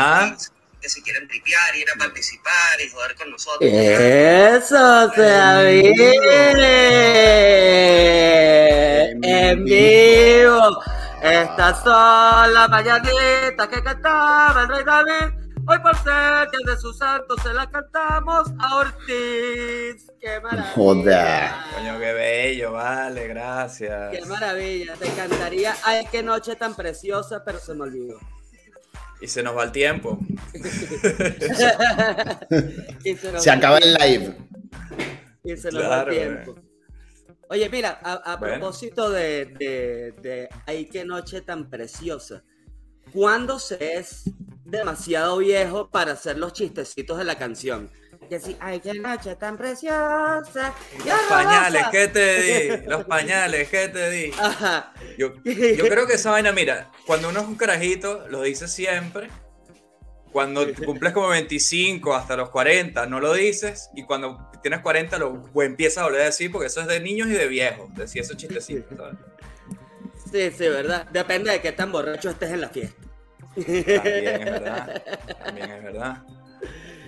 Ah. Que si quieren tripear, ir a participar y jugar con nosotros. Eso, se David. En vivo. Estas son las mañanitas que cantaba el rey David. Hoy por ser que de sus santos se la cantamos a Ortiz. ¡Qué maravilla! Joda. Coño, qué bello, vale, gracias. ¡Qué maravilla! Te cantaría Ay, qué noche tan preciosa, pero se me olvidó. Y se nos va el tiempo. se, acaba el live. Y se nos va el tiempo. Oye, mira, a, propósito de, de, de Ay, qué noche tan preciosa. ¿Cuándo se es demasiado viejo para hacer los chistecitos de la canción? Y así, ay, qué noche tan preciosa. Los pañales, ¿qué te di? Los pañales, ¿qué te di? Yo, yo, creo que esa vaina, mira, cuando uno es un carajito, lo dice siempre. Cuando cumples como 25 hasta los 40, no lo dices. Y cuando tienes 40, lo empiezas a volver a decir, porque eso es de niños y de viejos. Decir esos chistecitos, ¿sabes? Sí, sí, ¿verdad? Depende de qué tan borracho estés en la fiesta. También es verdad. También es verdad.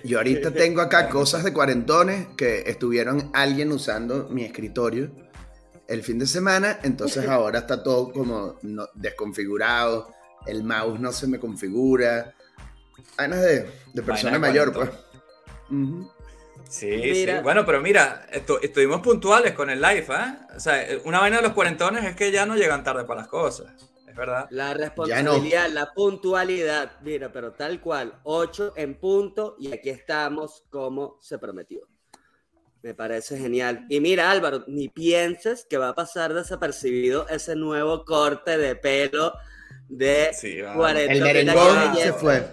Yo ahorita tengo acá cosas de cuarentones que estuvieron alguien usando mi escritorio el fin de semana, entonces ahora está todo como desconfigurado, el mouse no se me configura. Vainas de, de persona mayor, pues. Sí, sí. Bueno, pero mira, estuvimos puntuales con el live, ¿eh? O sea, una vaina de los cuarentones es que ya no llegan tarde para las cosas es verdad. La responsabilidad, la puntualidad, mira, pero tal cual, 8 en punto y aquí estamos como se prometió. Me parece genial. Y mira, Álvaro, ni pienses que va a pasar desapercibido ese nuevo corte de pelo de sí, El merengón se fue.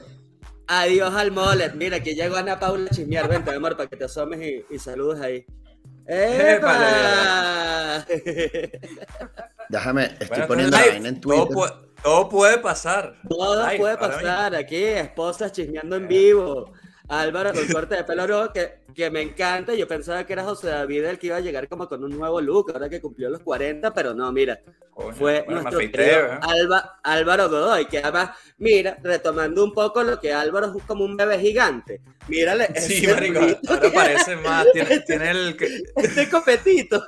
Adiós al molet. Mira, aquí llegó Ana Paula a chismear. Vente, amor, para que te asomes y, y saludes ahí. ¡Epa! Déjame, estoy poniendo la vaina en Twitter. Todo puede, pasar. Todo puede pasar aquí, esposas chismeando en vivo. Álvaro con corte de pelo que, que me encanta. Yo pensaba que era José David el que iba a llegar como con un nuevo look, ahora que cumplió los 40, pero no, mira. fue nuestro ¿eh? Álvaro Godoy, que además, mira, retomando un poco lo que Álvaro es como un bebé gigante. Mírale. Sí, marico, ahora parece más, tiene, tiene el... Este copetito.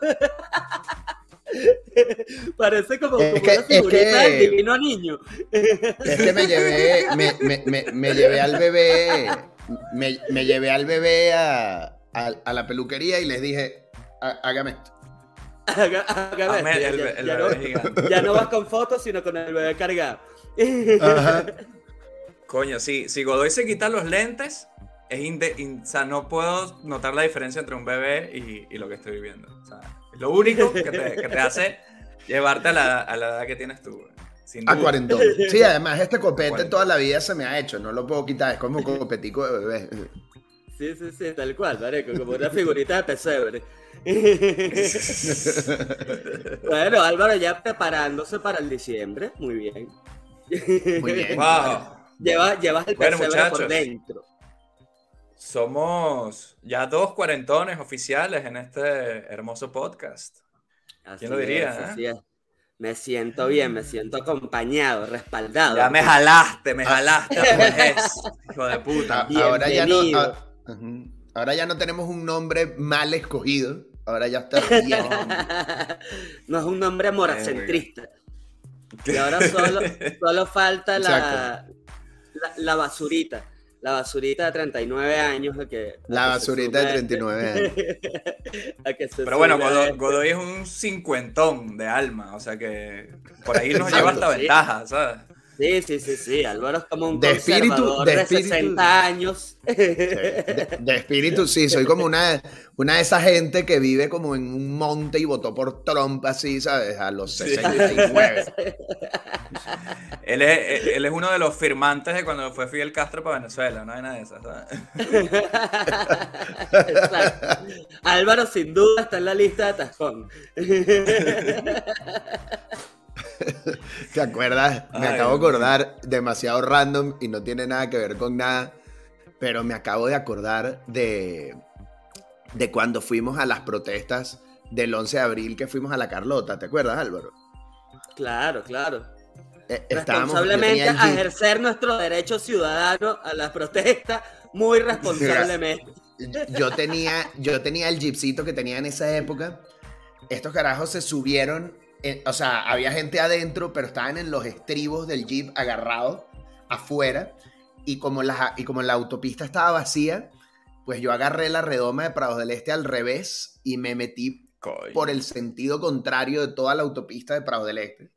Parece como, una figurita del divino niño. Es que me llevé, me, me, me, llevé al bebé, me, llevé al bebé a, a, la peluquería y les dije, hágame esto. hágame esto. ya, no, vas con fotos, sino con el bebé cargado. Coño, si, si Godoy se quita los lentes, es o sea, no puedo notar la diferencia entre un bebé y, y lo que estoy viviendo. O sea, lo único que te, que te hace llevarte a la, a la, edad que tienes tú. A 40. Sí, además este copete toda la vida se me ha hecho, no lo puedo quitar, es como un copetico de bebé. Sí, sí, sí, tal cual, Mareco, como una figurita de pesebre. bueno, Álvaro ya preparándose para el diciembre, muy bien. Muy bien. Lleva, llevas el pesebre por dentro. Somos ya dos cuarentones oficiales en este hermoso podcast. ¿Quién lo diría? Eh? Me siento bien, me siento acompañado, respaldado. Ya me jalaste, me jalaste, hijo de puta. Ahora ya, no, ahora ya no tenemos un nombre mal escogido. Ahora ya está bien. no es un nombre moracentrista. Y ahora solo, solo falta la, la basurita la basurita de 39 años. que, la basurita de 39 años. Pero bueno, Godoy, es un cincuentón de alma, o sea que por ahí nos lleva hasta ventaja, ¿sabes? Sí, sí, sí, sí. Álvaro es como un de espíritu, de, 60 años. De, espíritu, sí. Soy como una, una de esa gente que vive como en un monte y votó por Trump así, ¿sabes? A los 69. él, es, él es uno de los firmantes de cuando fue Fidel Castro para Venezuela, no hay nada de eso, Exacto. Álvaro sin duda está en la lista de Tajón. ¿Te acuerdas? Me acabo de acordar, demasiado random y no tiene nada que ver con nada, pero me acabo de acordar de, de cuando fuimos a las protestas del 11 de abril que fuimos a la Carlota, ¿te acuerdas Álvaro? Claro, claro. Eh, responsablemente a ejercer nuestro derecho ciudadano a las protestas, muy responsablemente. Yo tenía, yo tenía el jeepcito que tenía en esa época. Estos carajos se subieron o sea, había gente adentro, pero estaban en los estribos del jeep agarrados afuera. Y como, la, y como la autopista estaba vacía, pues yo agarré la redoma de Prados del Este al revés y me metí por el sentido contrario de toda la autopista de Prados del Este.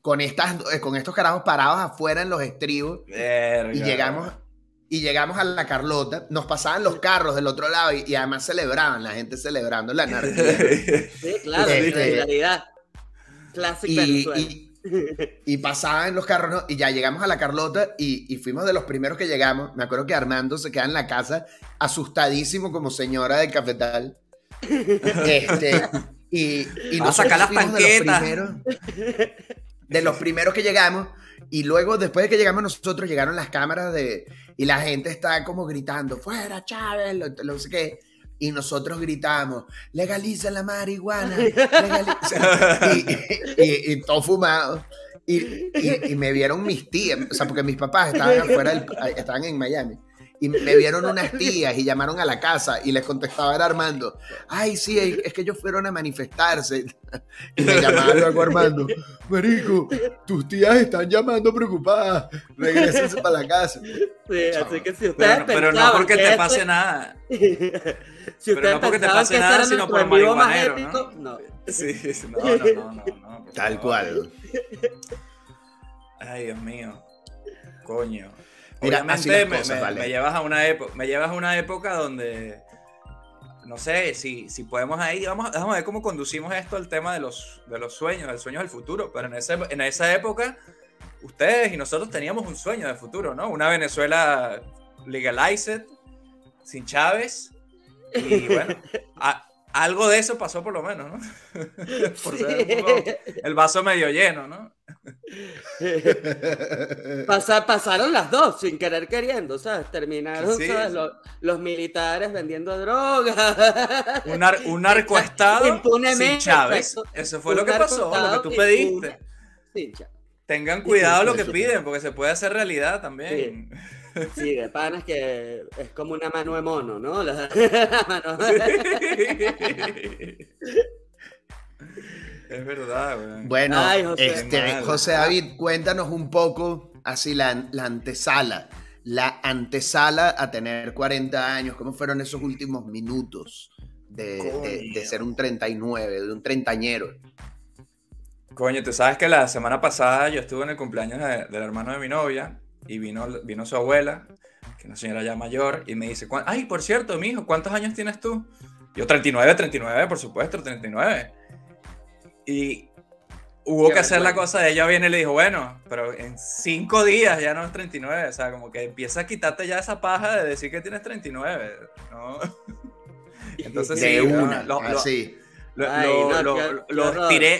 Con, estas, eh, con estos carajos parados afuera en los estribos. Y llegamos, y llegamos a la Carlota, nos pasaban los carros del otro lado y, además celebraban, la gente celebrando la anarquía. sí, claro, este, y, y, pasaban en los carros, Y ya llegamos a la Carlota y, fuimos de los primeros que llegamos. Me acuerdo que Armando se queda en la casa asustadísimo como señora del cafetal. Este, y, y nos sacar las tanquetas. De los, primeros, de los primeros que llegamos. Y luego, después de que llegamos nosotros, llegaron las cámaras de... Y la gente está como gritando, fuera Chávez, lo, sé qué y nosotros gritamos, legaliza la marihuana, y, y, todo fumado. Y, y, me vieron mis tías, o sea, porque mis papás estaban afuera, estaban en Miami. Y me vieron unas tías y llamaron a la casa y les contestaba era Armando, ay, sí, es que ellos fueron a manifestarse. Y me llamaban luego Armando, Marico, tus tías están llamando preocupadas, regresense para la casa. Sí, así que si ustedes pero, no porque te pase nada. si pero no porque te pase nada, sino por el marihuanero, ¿no? ¿no? Sí, no, no, no, no, Tal cual. Ay, Dios mío. Coño. Obviamente me, llevas a una época, me llevas a una época donde no sé si, si podemos ahí, vamos, vamos a ver cómo conducimos esto al tema de los, de los sueños, del sueño del futuro. Pero en, ese, en esa época, ustedes y nosotros teníamos un sueño de futuro, ¿no? Una Venezuela legalized, sin Chávez. Y bueno, algo de eso pasó por lo menos, ¿no? por el vaso medio lleno, ¿no? Pasaron las dos sin querer queriendo, ¿sabes? Terminaron Los, militares vendiendo drogas. Un, un narcoestado sin Chávez. Eso, fue lo que pasó, lo que tú pediste. Tengan cuidado lo que piden, porque se puede hacer realidad también. Sí, de panas que es como una mano de mono, ¿no? La, mano... Es verdad, Bueno, José. Este, José David, cuéntanos un poco así la, la, antesala, la antesala a tener 40 años, ¿cómo fueron esos últimos minutos de, de, ser un 39, de un treintañero? Coño, tú sabes que la semana pasada yo estuve en el cumpleaños del hermano de mi novia y vino, vino su abuela, que es una señora ya mayor, y me dice, ay, por cierto, mi hijo, ¿cuántos años tienes tú? Yo 39, 39, por supuesto, 39. Y hubo que hacer la cosa de ella viene y le dijo, bueno, pero en cinco días ya no es 39, o sea, como que empieza a quitarte ya esa paja de decir que tienes 39, ¿no? Entonces de sí, una, lo, así.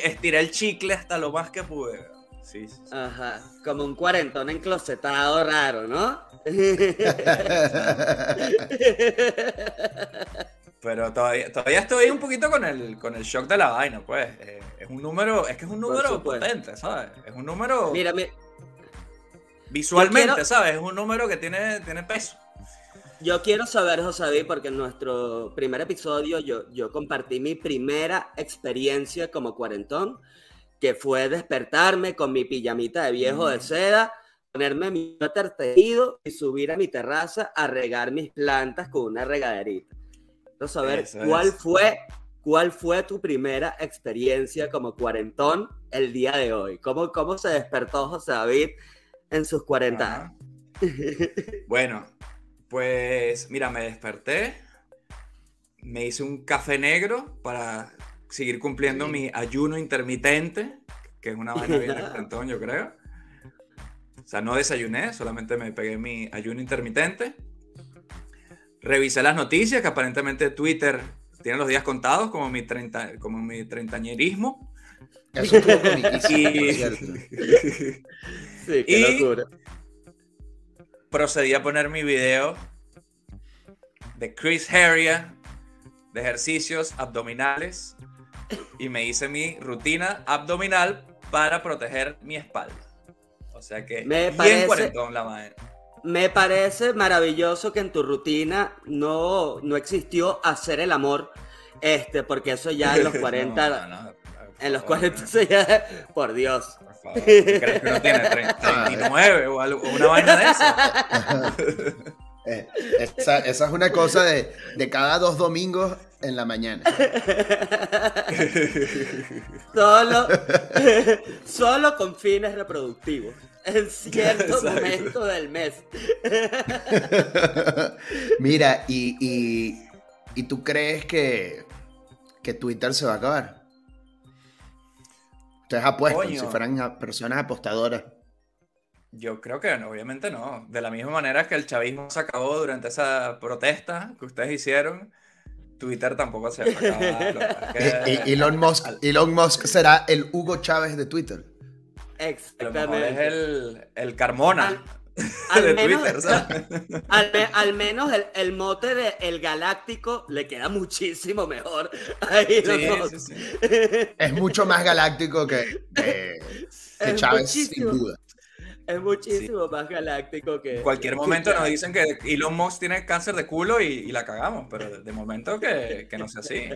estiré, el chicle hasta lo más que pude. Sí, sí, Ajá, como un cuarentón enclosetado raro, ¿no? Pero todavía, todavía estoy un poquito con el, con el shock de la vaina, pues. Eh, es un número, es que es un número potente, ¿sabes? Es un número. Mira, Visualmente, ¿sabes? Es un número que tiene, tiene peso. Yo quiero saber, José, porque en nuestro primer episodio yo, yo compartí mi primera experiencia como cuarentón, que fue despertarme con mi pijamita de viejo de seda, ponerme mi tejido y subir a mi terraza a regar mis plantas con una regaderita saber cuál fue ¿Cuál fue tu primera experiencia como cuarentón el día de hoy? ¿Cómo, cómo se despertó José David en sus 40 Bueno, pues mira, me desperté, me hice un café negro para seguir cumpliendo mi ayuno intermitente, que es una vaina bien de yo creo. O sea, no desayuné, solamente me pegué mi ayuno intermitente. Revisé las noticias, que aparentemente Twitter tiene los días contados, como mi, treinta, como mi treintañerismo. Eso y... sí, qué locura. Procedí a poner mi video de Chris Harrier de ejercicios abdominales y me hice mi rutina abdominal para proteger mi espalda. O sea que me bien cuarentón la madre. Me parece maravilloso que en tu rutina no, no existió hacer el amor, este, porque eso ya en los 40... en los 40 ya, por Dios. Por favor, ¿crees que no tiene 39 o, algo, una vaina de eso? Eh, esa, esa, es una cosa de, de cada dos domingos en la mañana. solo, solo con fines reproductivos. En cierto momento del mes. Mira, y, y, y, tú crees que, que Twitter se va a acabar? Ustedes apuestan si fueran personas apostadoras. Yo creo que obviamente no. De la misma manera que el chavismo se acabó durante esa protesta que ustedes hicieron, Twitter tampoco se va a acabar. Elon, Musk, Elon Musk será el Hugo Chávez de Twitter. Exactamente. es el, el Carmona. Al, de menos, Twitter, al, menos el, el, mote de El Galáctico le queda muchísimo mejor. sí, sí, es mucho más galáctico que, que, Chávez, sin duda. Es muchísimo más galáctico que. En cualquier momento nos dicen que Elon Musk tiene cáncer de culo y, la cagamos, pero de momento que, que no sea así.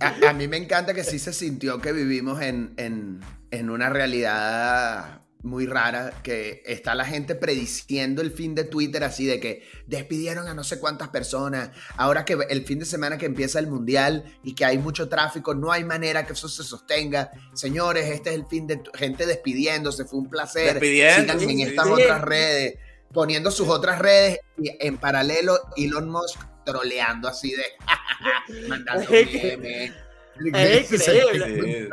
A, mí me encanta que sí se sintió que vivimos en, en, en una realidad muy rara que está la gente prediciendo el fin de Twitter así de que despidieron a no sé cuántas personas, ahora que el fin de semana que empieza el mundial y que hay mucho tráfico, no hay manera que eso se sostenga. Señores, este es el fin de gente despidiéndose, fue un placer. Sigan en estas otras redes, poniendo sus otras redes y en paralelo Elon Musk troleando así de mandando memes. Es increíble.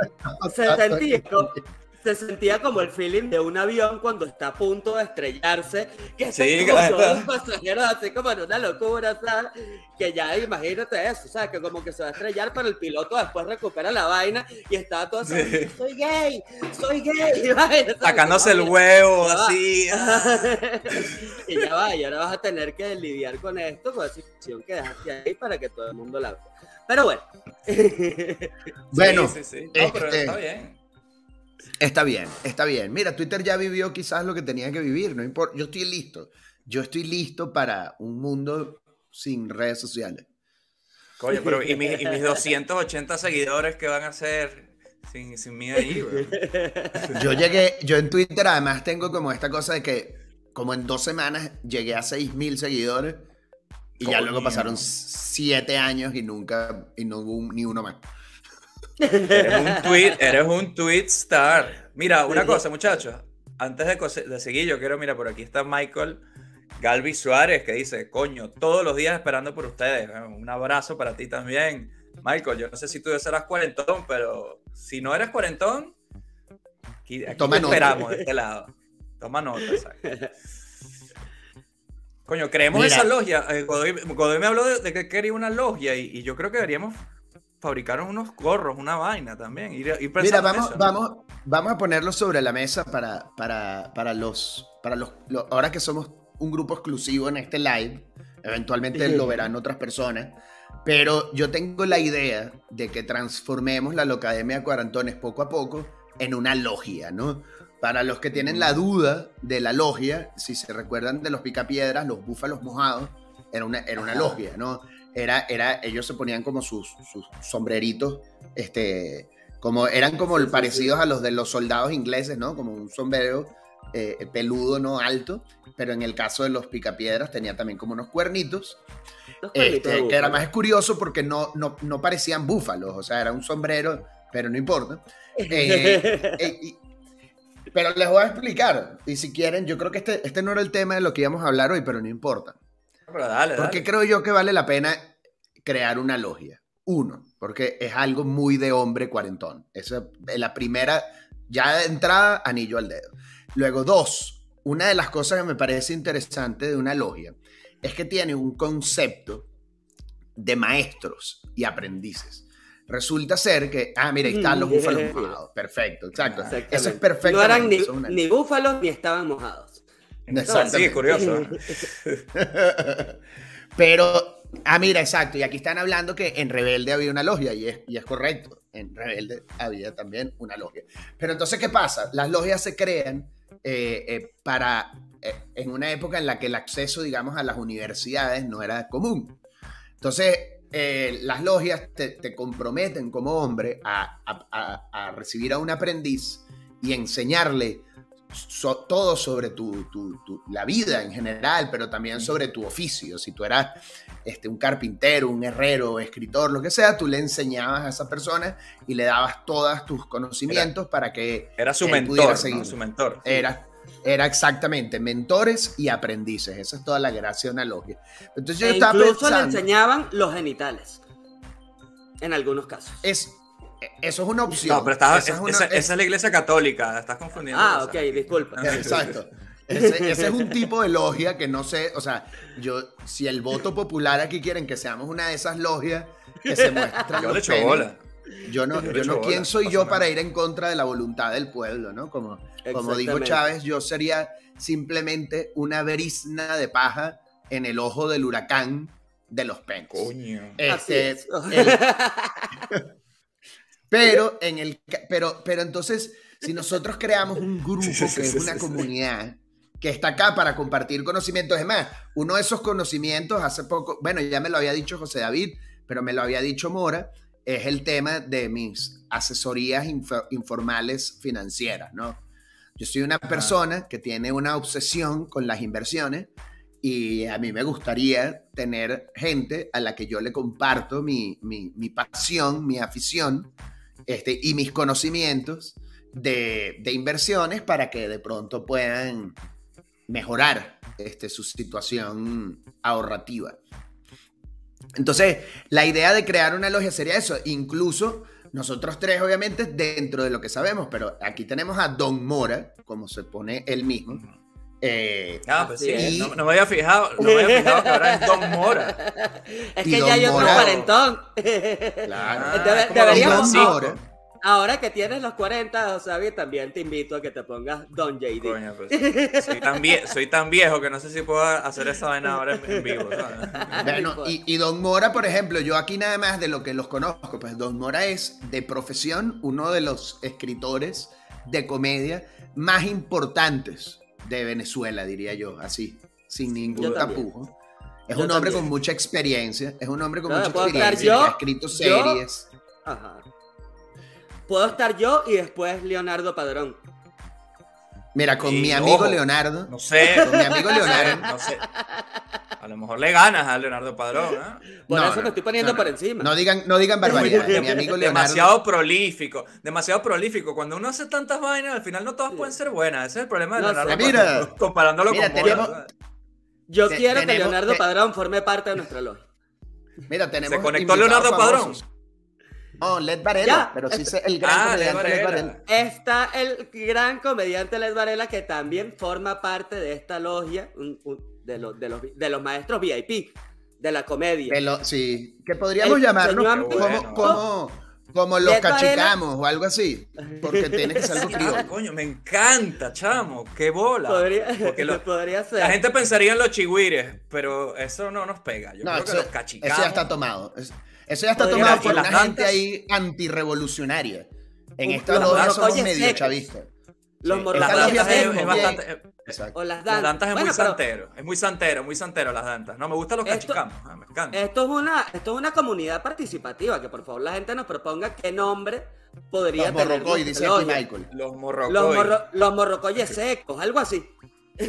Se sentía como el feeling de un avión cuando está a punto de estrellarse, que sí, como todos los pasajeros así como en una locura, ¿sabes? Que ya imagínate eso, ¿sabes? Que como que se va a estrellar, pero el piloto después recupera la vaina y está todo así, soy gay, soy gay, sacándose el huevo así. y ya va, y ahora vas a tener que lidiar con esto, con la situación que dejaste ahí para que todo el mundo la vea. Pero bueno. bueno, sí, sí, No, pero está este, bien. Está bien, está bien. Mira, Twitter ya vivió quizás lo que tenía que vivir, no importa. Yo estoy listo. Yo estoy listo para un mundo sin redes sociales. Coño, pero ¿y, mis, 280 seguidores que van a hacer sin, sin mí ahí, Yo llegué, yo en Twitter además tengo como esta cosa de que como en dos semanas llegué a 6.000 seguidores y ya luego pasaron 7 años y nunca, y no hubo ni uno más. Eres un tweet, eres un tweet star. Mira, una cosa, muchachos. Antes de, seguir, yo quiero, mira, por aquí está Michael Galvi Suárez que dice, coño, todos los días esperando por ustedes. Un abrazo para ti también. Michael, yo no sé si tú serás cuarentón, pero si no eres cuarentón, aquí, te esperamos de este lado. Toma nota, Coño, creemos esa logia. Eh, Godoy, me habló de, que quería una logia y, y, yo creo que deberíamos fabricaron unos gorros, una vaina también. Mira, vamos, vamos, vamos a ponerlo sobre la mesa para, para, para, los, para los, Ahora que somos un grupo exclusivo en este live, eventualmente lo verán otras personas. Pero yo tengo la idea de que transformemos la Locademia Cuarantones poco a poco en una logia, ¿no? Para los que tienen la duda de la logia, si se recuerdan de los picapiedras, los búfalos mojados, era una, era una logia, ¿no? Era, era, ellos se ponían como sus, sus sombreritos, este, como, eran como parecidos a los de los soldados ingleses, ¿no? Como un sombrero eh, peludo, no alto, pero en el caso de los picapiedras tenía también como unos cuernitos, este, que era más curioso porque no, no, no, parecían búfalos, o sea, era un sombrero, pero no importa. Eh, eh, Pero les voy a explicar. Y si quieren, yo creo que este, este no era el tema de lo que íbamos a hablar hoy, pero no importa. Pero dale, porque creo yo que vale la pena crear una logia. Uno, porque es algo muy de hombre cuarentón. Esa es la primera, ya de entrada, anillo al dedo. Luego, dos, una de las cosas que me parece interesante de una logia es que tiene un concepto de maestros y aprendices. Resulta ser que, ah, mira, ahí están los búfalos mojados. Perfecto, exacto. Eso es perfecto. No eran ni, búfalos ni estaban mojados. Sí, es curioso. Pero, ah, mira, exacto. Y aquí están hablando que en Rebelde había una logia y es, y es correcto. En Rebelde había también una logia. Pero entonces, ¿qué pasa? Las logias se crean eh, eh, para, eh, en una época en la que el acceso, digamos, a las universidades no era común. Entonces, las logias te, comprometen como hombre a, a, recibir a un aprendiz y enseñarle todo sobre tu, la vida en general, pero también sobre tu oficio. Si tú eras este, un carpintero, un herrero, escritor, lo que sea, tú le enseñabas a esa persona y le dabas todos tus conocimientos para que era su mentor, su mentor. Era, era exactamente mentores y aprendices. Esa es toda la gracia de una logia. Entonces yo e incluso le enseñaban los genitales. En algunos casos. Es, eso es una opción. No, pero esa, es la iglesia católica, estás confundiendo. Ah, ok, disculpa. Exacto. Ese, es un tipo de logia que no sé, o sea, yo, si el voto popular aquí quieren que seamos una de esas logias que se muestran. Yo le echo bola. Yo no, yo, no quién soy yo para ir en contra de la voluntad del pueblo, ¿no? Como, como dijo Chávez, yo sería simplemente una brisna de paja en el ojo del huracán de los pencos. Coño. Este, pero en el pero pero entonces si nosotros creamos un grupo que es una comunidad que está acá para compartir conocimientos. Es más, uno de esos conocimientos hace poco, bueno, ya me lo había dicho José David, pero me lo había dicho Mora, es el tema de mis asesorías informales financieras, ¿no? Yo soy una persona que tiene una obsesión con las inversiones y a mí me gustaría tener gente a la que yo le comparto mi, mi, pasión, mi afición este, y mis conocimientos de, de, inversiones para que de pronto puedan mejorar este, su situación ahorrativa. Entonces, la idea de crear una logia sería eso, incluso nosotros tres, obviamente, dentro de lo que sabemos, pero aquí tenemos a Don Mora, como se pone él mismo. Eh, ah, pues sí, no, me había fijado, no me había fijado que ahora es Don Mora. es que ya hay otro parentón. Claro. deberíamos, Ahora que tienes los 40, Xavi, también te invito a que te pongas Don JD. Pues, soy, tan viejo que no sé si puedo hacer esa vaina ahora en, vivo. Bueno, y, Don Mora, por ejemplo, yo aquí nada más de lo que los conozco, pues Don Mora es de profesión uno de los escritores de comedia más importantes de Venezuela, diría yo, así, sin ningún tapujo. Es un hombre con mucha experiencia, es un hombre con mucha experiencia, ha escrito series. Ajá puedo estar yo y después Leonardo Padrón. Mira, con mi amigo Leonardo. No sé. Con mi amigo Leonardo. No sé. A lo mejor le ganas a Leonardo Padrón. ¿eh? Por eso me estoy poniendo por encima. No digan, no digan barbaridad. mi amigo Leonardo. Demasiado prolífico. Demasiado prolífico. Cuando uno hace tantas vainas, al final no todas pueden ser buenas. Ese es el problema de Leonardo Padrón. Comparándolo con tenemos, Yo quiero que Leonardo Padrón forme parte de nuestra logia. Mira, tenemos. Se conectó Leonardo Padrón. No, Led Varela, pero sí el gran ah, comediante Led Varela. Está el gran comediante Led Varela que también forma parte de esta logia de, los, de, los, de los maestros VIP de la comedia. sí, que podríamos llamarlo como, como, los cachicamos o algo así, porque tiene que ser algo frío. coño, me encanta, chamo, qué bola. Podría, podría ser. La gente pensaría en los chigüires, pero eso no nos pega. Yo creo que los cachicamos. Eso ya está tomado. Eso ya está tomado por la gente ahí antirrevolucionaria. En esta logia somos medio chavistas. Los sí. Las es, bastante. Eh, o las dantas. Las dantas es muy santero. Es muy santero, muy santero las dantas. No, me gustan los cachicamos. Ah, me encanta. Esto es, una, esto es una comunidad participativa. Que por favor la gente nos proponga qué nombre podría los tener. Morrocoy, dice aquí Michael. Los morrocoy. Los, morro, los morrocoyes secos, algo así.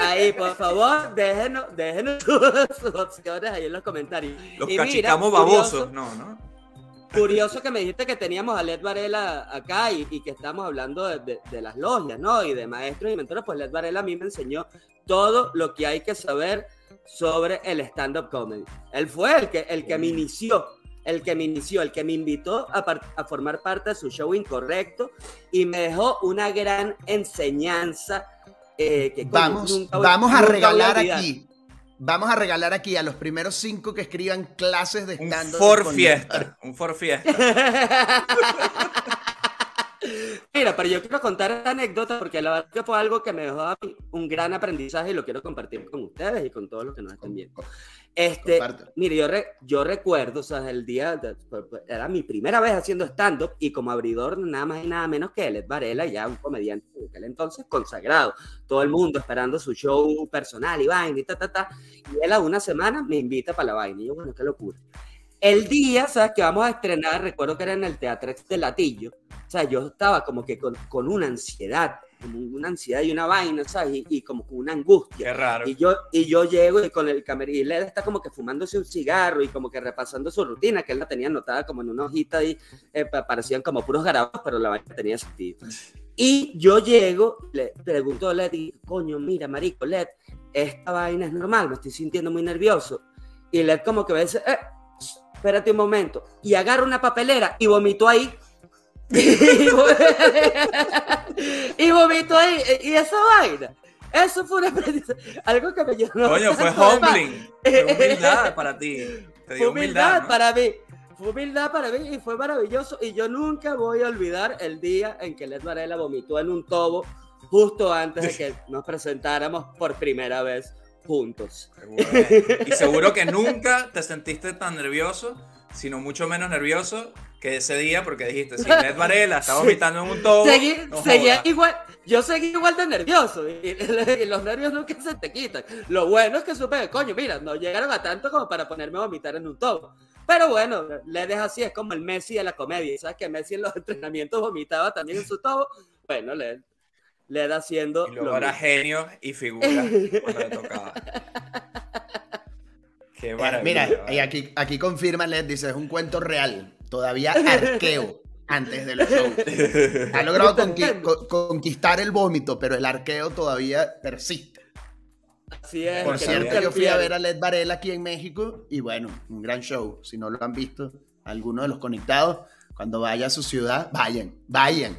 ahí, por favor, déjenos, déjenos sus, opciones ahí en los comentarios. Los cachicamos babosos, no, ¿no? Curioso que me dijiste que teníamos a Led Varela acá y, que estamos hablando de, las logias, ¿no? Y de maestros y mentores, pues Led Varela a mí me enseñó todo lo que hay que saber sobre el stand-up comedy. Él fue el que, el que me inició, el que me inició, el que me invitó a, formar parte de su show Incorrecto y me dejó una gran enseñanza. Eh, que vamos, vamos a regalar aquí Vamos a regalar aquí a los primeros cinco que escriban clases de stand-up. Un for fiesta. Un for fiesta. Mira, pero yo quiero contar anécdota porque la verdad que fue algo que me dejó un gran aprendizaje y lo quiero compartir con ustedes y con todos los que nos estén viendo. Este, mire, yo, yo recuerdo, o sea, el día, pues, pues, era mi primera vez haciendo stand-up y como abridor nada más y nada menos que Ed Varela, ya un comediante de aquel entonces consagrado. Todo el mundo esperando su show personal y vaina y ta, ta, ta. Y él a una semana me invita para la vaina. Y yo, bueno, qué locura. El día, ¿sabes? Que vamos a estrenar, recuerdo que era en el Teatro de Latillo. O sea, yo estaba como que con, con una ansiedad como una ansiedad y una vaina, ¿sabes? Y, como con una angustia. Qué raro. Y yo, y yo llego y con el camerino, y Led está como que fumándose un cigarro y como que repasando su rutina, que él la tenía anotada como en una hojita y eh, parecían como puros garabatos, pero la vaina tenía sentido. Y yo llego, le pregunto a Led, y, coño, mira, marico, Led, esta vaina es normal, me estoy sintiendo muy nervioso. Y Led como que me dice, eh, espérate un momento. Y agarra una papelera y vomito ahí y vomito ahí. Y esa vaina. Eso fue una Algo que me llenó. Coño, fue humbling. Fue humildad para ti. fue humildad, para mí. Fue humildad para mí y fue maravilloso. Y yo nunca voy a olvidar el día en que Led Varela vomitó en un tobo justo antes de que nos presentáramos por primera vez juntos. Y seguro que nunca te sentiste tan nervioso, sino mucho menos nervioso que ese día, porque dijiste, si Ned Varela está vomitando en un tobo. seguía igual, yo seguí igual de nervioso y, los nervios nunca se te quitan. Lo bueno es que supe coño, mira, no llegaron a tanto como para ponerme a vomitar en un tobo. Pero bueno, le deja así, es como el Messi de la comedia. ¿Sabes que Messi en los entrenamientos vomitaba también en su tobo? Bueno, le, le da haciendo. Y luego era genio y figura cuando le tocaba. Qué eh, mira, y aquí, aquí confirma Led, dice, es un cuento real. Todavía arqueo antes del show. Ha logrado conquistar el vómito, pero el arqueo todavía persiste. Así es. Por cierto, yo fui a ver a Led Varela aquí en México y bueno, un gran show. Si no lo han visto, algunos de los conectados, cuando vaya a su ciudad, vayan, vayan.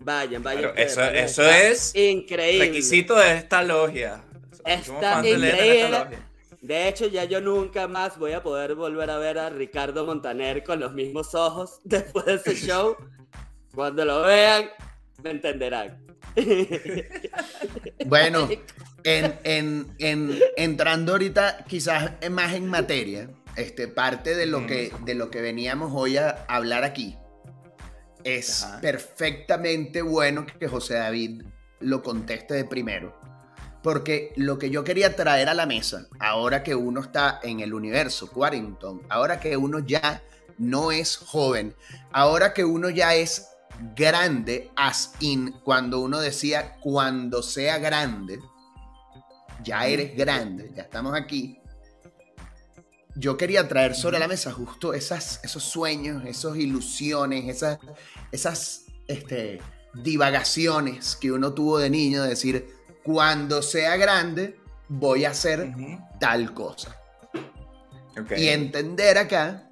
Vayan, vayan. eso, eso es increíble. requisito de esta logia. Está increíble. De hecho, ya yo nunca más voy a poder volver a ver a Ricardo Montaner con los mismos ojos después de ese show. Cuando lo vean, me entenderán. Bueno, en, entrando ahorita quizás más en materia, este, parte de lo, que, de lo que veníamos hoy a hablar aquí, es perfectamente bueno que José David lo conteste de primero porque lo que yo quería traer a la mesa, ahora que uno está en el universo Quarrington, ahora que uno ya no es joven, ahora que uno ya es grande, as in, cuando uno decía cuando sea grande, ya eres grande, ya estamos aquí. Yo quería traer sobre la mesa justo esas, esos sueños, esas ilusiones, esas, esas este, divagaciones que uno tuvo de niño, de decir, cuando sea grande voy a hacer tal cosa. Y entender acá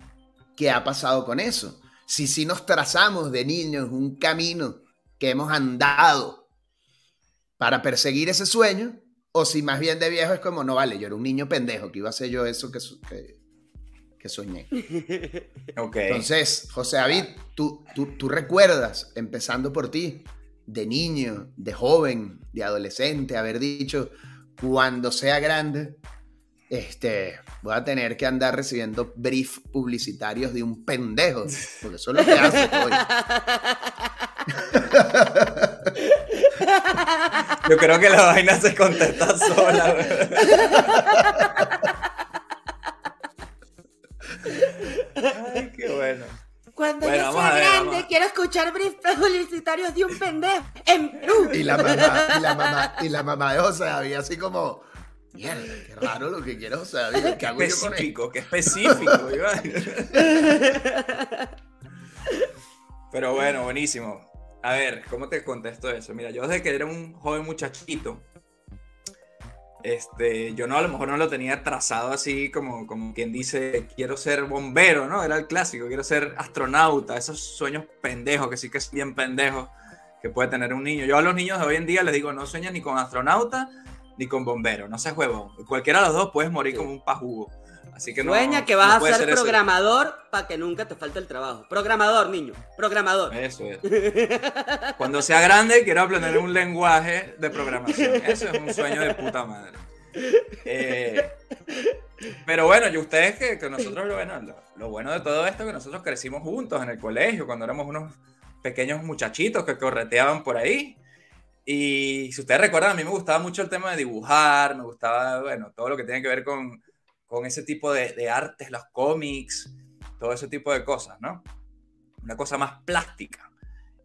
qué ha pasado con eso. Si si nos trazamos de niños un camino que hemos andado para perseguir ese sueño, o si más bien de viejo es como, no vale, yo era un niño pendejo, que iba a ser yo eso que, que, soñé. Entonces, José David, tú, tú, tú recuerdas, empezando por ti, de niño, de joven, de adolescente, haber dicho, cuando sea grande, este, voy a tener que andar recibiendo brief publicitarios de un pendejo, porque eso es lo que hace hoy. Yo creo que la vaina se contesta sola. Ay, qué bueno. Cuando yo sea grande, quiero escuchar briefs publicitarios de un pendejo en Perú. Y la mamá, y la mamá, y la mamá de José había así como, Mierda, qué raro lo que quiero saber. ¿Qué, qué específico, qué específico, Iván. Pero bueno, buenísimo. A ver, ¿cómo te contesto eso? Mira, yo desde que era un joven muchachito, este, yo no, a lo mejor no lo tenía trazado así como, como quien dice, quiero ser bombero, ¿no? Era el clásico, quiero ser astronauta, esos sueños pendejos, que sí que es bien pendejos que puede tener un niño. Yo a los niños de hoy en día les digo, no sueñas ni con astronauta ni con bombero, no seas huevón. Cualquiera de los dos puedes morir como un pajugo. Así que Sueña que vas a ser, programador para que nunca te falte el trabajo. Programador, niño. Programador. Eso es. Cuando sea grande, quiero aprender un lenguaje de programación. Eso es un sueño de puta madre. Eh, pero bueno, y ustedes que, que nosotros lo ven, lo, lo, bueno de todo esto es que nosotros crecimos juntos en el colegio, cuando éramos unos pequeños muchachitos que correteaban por ahí. Y si ustedes recuerdan, a mí me gustaba mucho el tema de dibujar, me gustaba, bueno, todo lo que tiene que ver con con ese tipo de, de artes, los cómics, todo ese tipo de cosas, ¿no? Una cosa más plástica.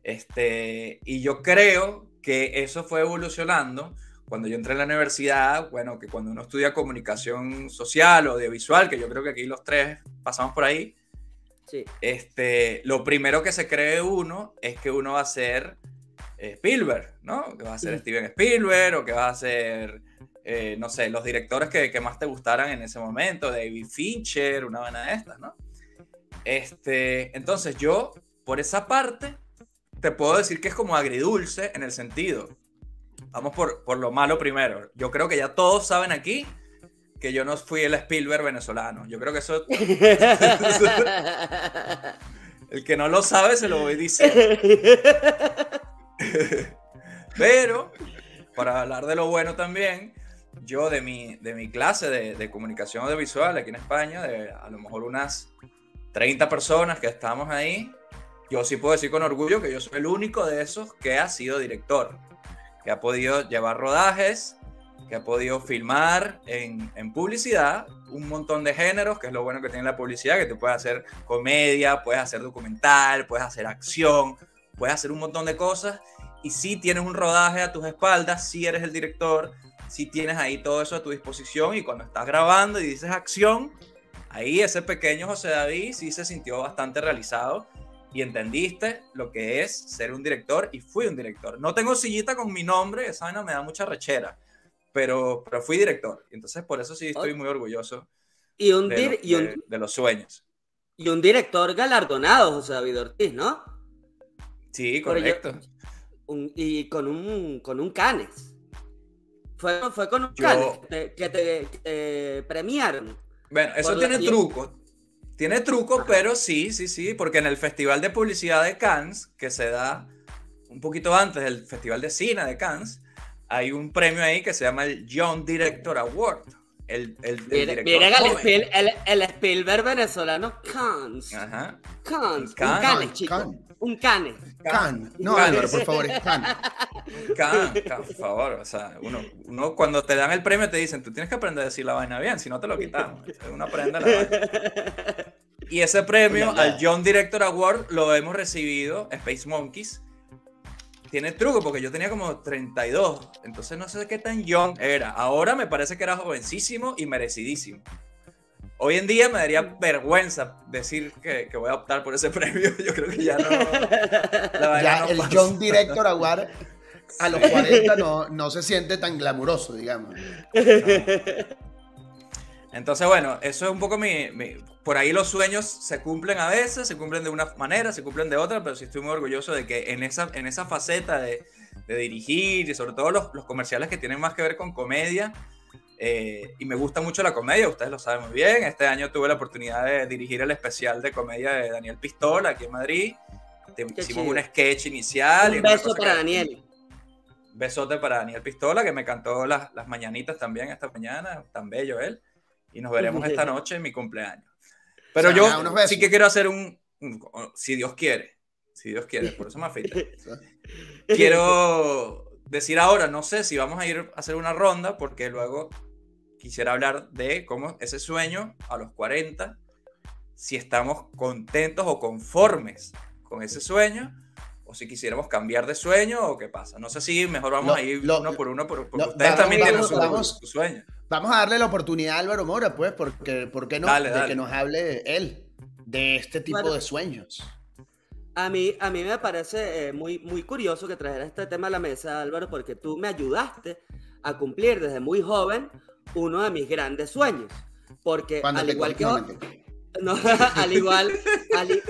Este, y yo creo que eso fue evolucionando cuando yo entré en la universidad, bueno, que cuando uno estudia comunicación social o audiovisual, que yo creo que aquí los tres pasamos por ahí, sí. este, lo primero que se cree uno es que uno va a ser eh, Spielberg, ¿no? Que va a ser Steven Spielberg o que va a ser eh, no sé, los directores que, que, más te gustaran en ese momento, David Fincher, una de estas, ¿no? Este, entonces yo, por esa parte, te puedo decir que es como agridulce en el sentido. Vamos por, por lo malo primero. Yo creo que ya todos saben aquí que yo no fui el Spielberg venezolano. Yo creo que eso... el que no lo sabe se lo voy decir. Pero, para hablar de lo bueno también, yo de mi, de mi clase de, de, comunicación audiovisual aquí en España, de a lo mejor unas 30 personas que estamos ahí, yo sí puedo decir con orgullo que yo soy el único de esos que ha sido director, que ha podido llevar rodajes, que ha podido filmar en, en publicidad un montón de géneros, que es lo bueno que tiene la publicidad, que te puedes hacer comedia, puedes hacer documental, puedes hacer acción, puedes hacer un montón de cosas. Y si tienes un rodaje a tus espaldas, si eres el director, si tienes ahí todo eso a tu disposición y cuando estás grabando y dices acción, ahí ese pequeño José David sí se sintió bastante realizado y entendiste lo que es ser un director y fui un director. No tengo sillita con mi nombre, esa vaina me da mucha rechera, pero, pero fui director. Entonces por eso sí estoy muy orgulloso y un de, y un, de, los sueños. Y un director galardonado, José David Ortiz, ¿no? Sí, correcto. Yo, un, y con un, con un Canes. Fue, fue con un Yo... que, te, que te premiaron. Bueno, eso tiene la... truco. Tiene truco, pero sí, sí, sí, porque en el Festival de Publicidad de Cannes, que se da un poquito antes del Festival de Cine de Cannes, hay un premio ahí que se llama el Young Director Award. El, el, el miren, miren el, Spiel, el, el, Spielberg venezolano Cannes. Ajá. Cannes. Can, un Cannes, chicos. Un Cannes. Can. No, Álvaro, por favor, es Can. Can, can, por favor. O sea, uno, uno cuando te dan el premio te dicen, tú tienes que aprender a decir la vaina bien, si no te lo quitamos. Uno aprende la vaina. Y ese premio al Young Director Award lo hemos recibido, Space Monkeys. Tiene truco porque yo tenía como 32, entonces no sé qué tan young era. Ahora me parece que era jovencísimo y merecidísimo. Hoy en día me daría vergüenza decir que, que voy a optar por ese premio. Yo creo que ya no. ya no el pasa. Young Director Award a los 40 no, no se siente tan glamuroso, digamos. No. Entonces, bueno, eso es un poco mi, mi, Por ahí los sueños se cumplen a veces, se cumplen de una manera, se cumplen de otra, pero sí estoy muy orgulloso de que en esa, en esa faceta de, de dirigir y sobre todo los, los, comerciales que tienen más que ver con comedia, eh, y me gusta mucho la comedia, ustedes lo saben muy bien. Este año tuve la oportunidad de dirigir el especial de comedia de Daniel Pistola aquí en Madrid. Qué Hicimos chido. un sketch inicial. Un beso para que... Daniel besote para Daniel Pistola, que me cantó las, las, mañanitas también esta mañana, tan bello él. Y nos veremos esta noche en mi cumpleaños. Pero o sea, yo sí que quiero hacer un, un, si Dios quiere, si Dios quiere, por eso me afeité. quiero decir ahora, no sé si vamos a ir a hacer una ronda, porque luego quisiera hablar de cómo ese sueño a los 40, si estamos contentos o conformes con ese sueño, o si quisiéramos cambiar de sueño o qué pasa. No sé si mejor vamos lo, a ir lo, uno por uno, porque lo, ustedes también vamos, tienen su, vamos, su, sueño. Vamos a darle la oportunidad a Álvaro Mora, pues, porque, ¿por qué no? de que nos hable él de este tipo de sueños. A mí, a mí me parece eh, muy, muy curioso que trajera este tema a la mesa, Álvaro, porque tú me ayudaste a cumplir desde muy joven uno de mis grandes sueños. Porque al igual que... No, al igual,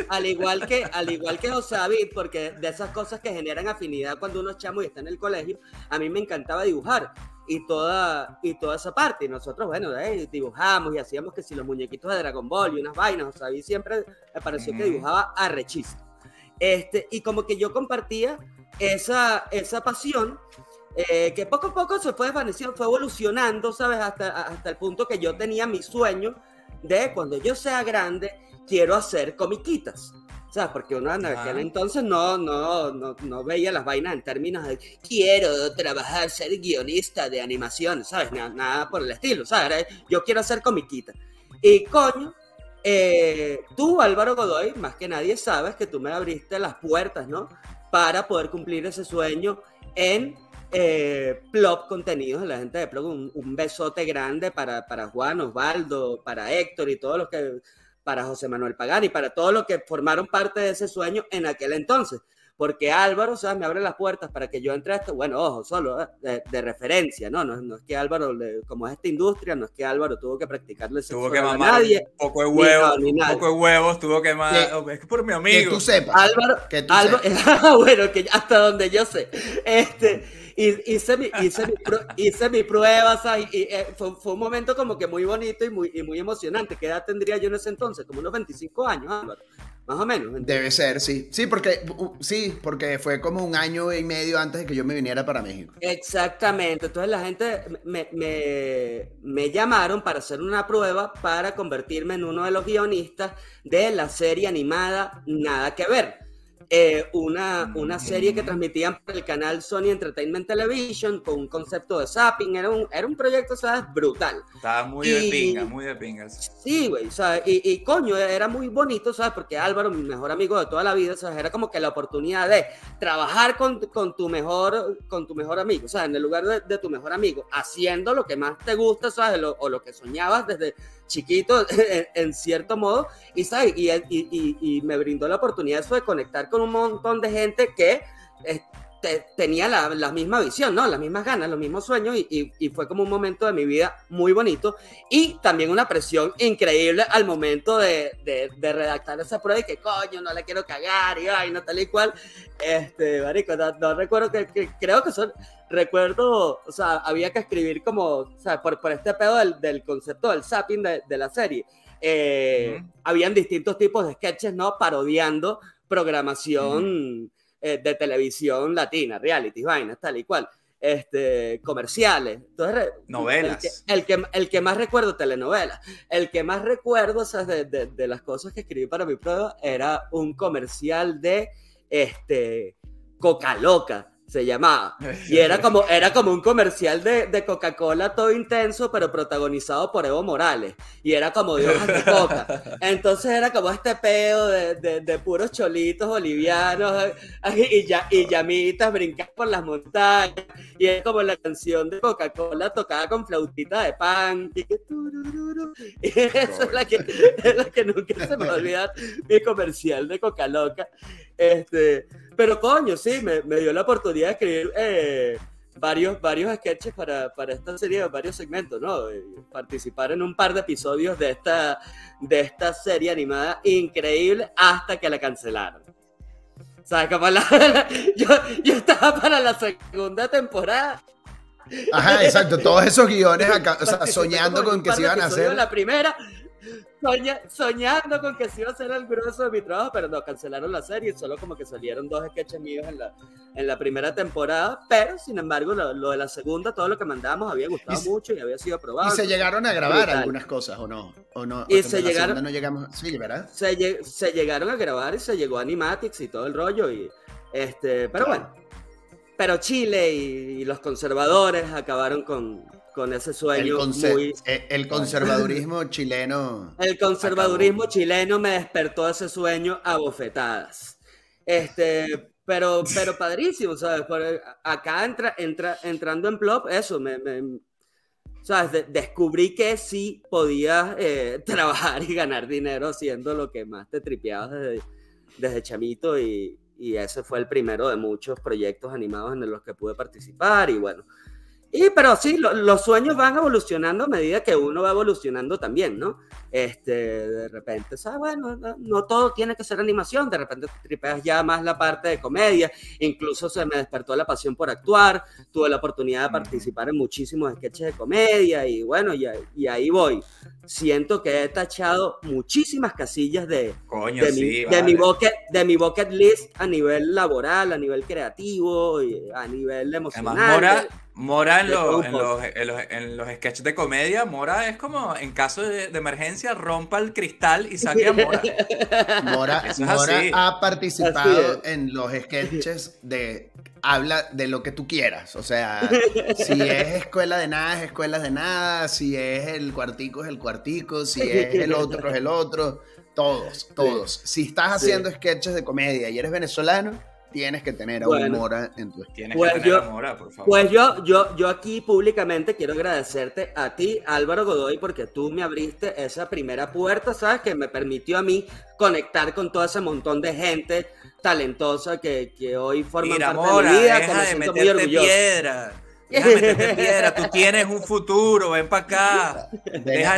al, igual que, al igual que José David, porque de esas cosas que generan afinidad cuando uno es chamo y está en el colegio, a mí me encantaba dibujar y toda, y toda esa parte. Y nosotros, bueno, eh, dibujamos y hacíamos que si los muñequitos de Dragon Ball y unas vainas, José David siempre me pareció que dibujaba arrechísimo. Este, y como que yo compartía esa, esa pasión eh, que poco a poco se fue desvaneciendo, fue evolucionando, ¿sabes? Hasta, hasta el punto que yo tenía mi sueño de cuando yo sea grande, quiero hacer comiquitas. O sea, porque uno en aquel entonces no, no, no, no, veía las vainas en términos de quiero trabajar, ser guionista de animación, ¿sabes? Nada, por el estilo, ¿sabes? Yo quiero hacer comiquitas. Y coño, eh, tú, Álvaro Godoy, más que nadie sabes que tú me abriste las puertas, ¿no? Para poder cumplir ese sueño en eh, Plop Contenidos, la gente de Plop, un, besote grande para, para Juan, Osvaldo, para Héctor y todos los que, para José Manuel Pagani, para todos los que formaron parte de ese sueño en aquel entonces. Porque Álvaro, ¿sabes? Me abre las puertas para que yo entre a esto, bueno, ojo, solo ¿eh? de, referencia, ¿no? ¿no? es que Álvaro, como es esta industria, no es que Álvaro tuvo que practicarle tuvo que a nadie. Un poco de huevos, un poco de huevos, tuvo que mamar, es que por mi amigo. Que tú sepas. Álvaro, que tú Álvaro, sepas. bueno, que hasta donde yo sé. Este, hice, mi, hice, mi, hice mi prueba, y, eh, fue, un momento como que muy bonito y muy, y muy emocionante. ¿Qué edad tendría yo en ese entonces? Como unos 25 años, Más o menos. Debe ser, sí. Sí, porque, sí, porque fue como un año y medio antes de que yo me viniera para México. Exactamente. Entonces la gente me, me, me llamaron para hacer una prueba para convertirme en uno de los guionistas de la serie animada Nada que ver eh, una, una serie que transmitían por el canal Sony Entertainment Television con un concepto de zapping. Era un, era un proyecto, ¿sabes? Brutal. Estaba muy de pinga, muy de pingas. Sí, güey, ¿sabes? Y, y, coño, era muy bonito, ¿sabes? Porque Álvaro, mi mejor amigo de toda la vida, ¿sabes? Era como que la oportunidad de trabajar con, con tu, mejor, con tu mejor amigo, sea, en el lugar de, tu mejor amigo, haciendo lo que más te gusta, ¿sabes? o lo que soñabas desde chiquito en, cierto modo y. Y, y, y, me brindó la oportunidad eso de conectar con un montón de gente que tenía la, la, misma visión, ¿no? Las mismas ganas, los mismos sueños y, y, fue como un momento de mi vida muy bonito y también una presión increíble al momento de, de, de redactar esa prueba y que coño, no la quiero cagar y ay, no tal y cual. Este, marico, no, recuerdo que, creo que son, recuerdo, o sea, había que escribir como, o sea, por, por este pedo del, del concepto del zapping de, de la serie. Eh, Habían distintos tipos de sketches, ¿no? Parodiando programación. Eh, de televisión latina, reality, vainas, tal y cual. Este, comerciales. Entonces, Novelas. El que, el que, más recuerdo, telenovelas. El que más recuerdo, o sea, de, de, de, las cosas que escribí para mi prueba, era un comercial de este, Coca Loca se llamaba. Y era como, era como un comercial de, de Coca-Cola todo intenso, pero protagonizado por Evo Morales. Y era como hojas de coca. Entonces era como este pedo de, de, de puros cholitos bolivianos y, ya, y llamitas brincar por las montañas. Y es como la canción de Coca-Cola tocada con flautita de pan. Y, y eso es la que, es la que nunca se me va a olvidar, mi comercial de Coca Loca. Este, pero coño, sí, me, me dio la oportunidad de escribir eh, varios, varios sketches para, para, esta serie, varios segmentos, ¿no? participar en un par de episodios de esta, de esta serie animada increíble hasta que la cancelaron. ¿Sabes? Como la, yo, yo estaba para la segunda temporada Ajá, exacto. Todos esos guiones acá, o sea, soñando con que se iban a hacer. La primera, soñando con que sí iba a ser el grueso de mi trabajo, pero no, cancelaron la serie, solo como que salieron dos sketches míos en la, en la primera temporada, pero sin embargo lo, de la segunda, todo lo que mandábamos había gustado mucho y había sido aprobado. Y se llegaron a grabar algunas cosas, ¿o no? ¿O no? Y se llegaron... No llegamos... Sí, ¿verdad? Se, se, llegaron a grabar y se llegó a Animatics y todo el rollo, y este, pero bueno. Pero Chile y los conservadores acabaron con, con ese sueño el muy... Eh, el conservadurismo chileno. El conservadurismo chileno me despertó ese sueño a bofetadas. Este, pero, pero padrísimo, ¿sabes? Por, acá entra, entra, entrando en plop, eso, me, ¿sabes? descubrí que sí podías eh, trabajar y ganar dinero haciendo lo que más te tripeabas desde, desde chamito y, y ese fue el primero de muchos proyectos animados en los que pude participar y bueno, y, pero sí, los sueños van evolucionando a medida que uno va evolucionando también, ¿no? Este, de repente, ¿sabes? Bueno, no, todo tiene que ser animación, de repente tripeas ya más la parte de comedia, incluso se me despertó la pasión por actuar, tuve la oportunidad de participar en muchísimos sketches de comedia y bueno, y, y ahí voy. Siento que he tachado muchísimas casillas de, de, mi, de, mi bucket, de mi bucket list a nivel laboral, a nivel creativo, a nivel emocional. Mora en, los, en, los, sketches de comedia, Mora es como en caso de, emergencia, rompa el cristal y saque a Mora. Mora, ha participado en los sketches de habla de lo que tú quieras. O sea, si es escuela de nada, es escuela de nada. Si es el cuartico, es el cuartico. Si es el otro, es el otro. Todos, todos. Si estás haciendo sketches de comedia y eres venezolano tienes que tener a un Mora en tu Tienes pues que tener yo, a Mora, por favor. Pues yo, yo, yo aquí públicamente quiero agradecerte a ti, Álvaro Godoy, porque tú me abriste esa primera puerta, ¿sabes? Que me permitió a mí conectar con todo ese montón de gente talentosa que, que hoy forma parte Mora, de mi vida. Deja de meterte piedra. Deja de meterte piedra, tú tienes un futuro, ven para acá.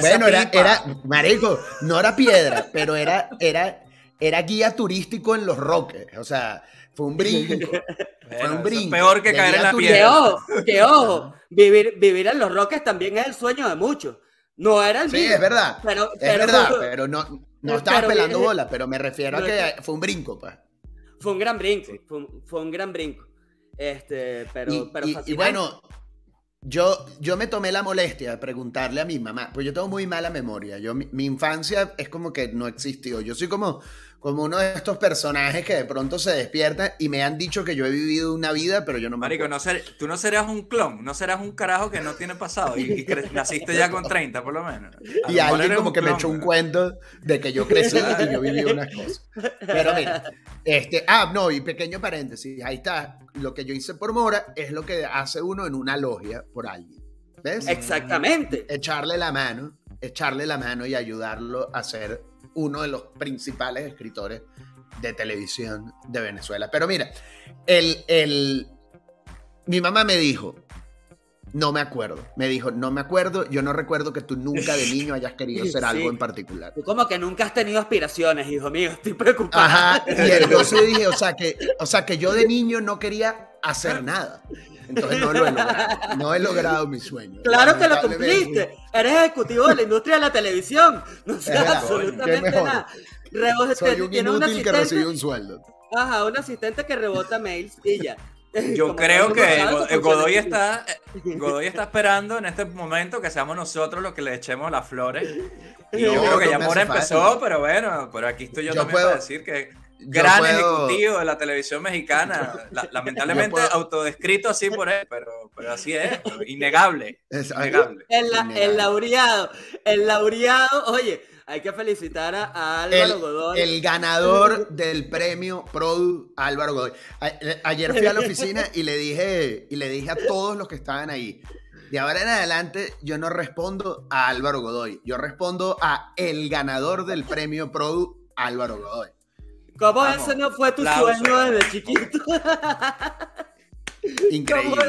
bueno, era, era, marico, no era piedra, pero era, era, era guía turístico en los roques. O sea, fue un brinco. fue un brinco. Peor que caer en la piedra. Que ojo. Vivir, vivir en los roques también es el sueño de muchos. No era el Sí, es verdad. Pero, es verdad, pero no, no estaba pelando bola, pero me refiero a que fue un brinco, pues. Fue un gran brinco, fue, un, gran brinco. Este, pero, y, pero y, bueno, yo, yo me tomé la molestia de preguntarle a mi mamá, pues yo tengo muy mala memoria. Yo, mi infancia es como que no existió. Yo soy como como uno de estos personajes que de pronto se despierta y me han dicho que yo he vivido una vida, pero yo no me Marico, no ser, tú no serás un clon, no serás un carajo que no tiene pasado y, naciste ya con 30 por lo menos. y alguien como que me echó un cuento de que yo crecí y yo viví unas cosas. Pero mira, este, ah, no, y pequeño paréntesis, ahí está, lo que yo hice por Mora es lo que hace uno en una logia por alguien. ¿Ves? Exactamente. Echarle la mano, echarle la mano y ayudarlo a hacer uno de los principales escritores de televisión de Venezuela. Pero mira, el, el, mi mamá me dijo, no me acuerdo. Me dijo, no me acuerdo, yo no recuerdo que tú nunca de niño hayas querido ser algo en particular. Tú como que nunca has tenido aspiraciones, hijo mío, estoy preocupado. Ajá, y entonces dije, o sea, que, o sea, que yo de niño no quería hacer nada. Entonces no lo he logrado. No he logrado mi sueño. Claro que lo cumpliste. Eres ejecutivo de la industria de la televisión. No sé absolutamente nada. Soy un inútil que recibe un sueldo. Ajá, un asistente que rebota mails y ya. Yo creo que Godoy está, Godoy está esperando en este momento que seamos nosotros los que le echemos las flores. Y yo creo que ya Mora empezó, pero bueno, pero aquí estoy yo, también para decir que gran ejecutivo de la televisión mexicana. lamentablemente autodescrito así por él, pero, pero así es, innegable. innegable. El, laureado, el laureado, oye, hay que felicitar a, Álvaro Godoy. El ganador del premio Produ Álvaro Godoy. ayer fui a la oficina y le dije, y le dije a todos los que estaban ahí. De ahora en adelante yo no respondo a Álvaro Godoy, yo respondo a el ganador del premio Produ Álvaro Godoy. ¿Cómo ese no fue tu sueño desde chiquito? Increíble.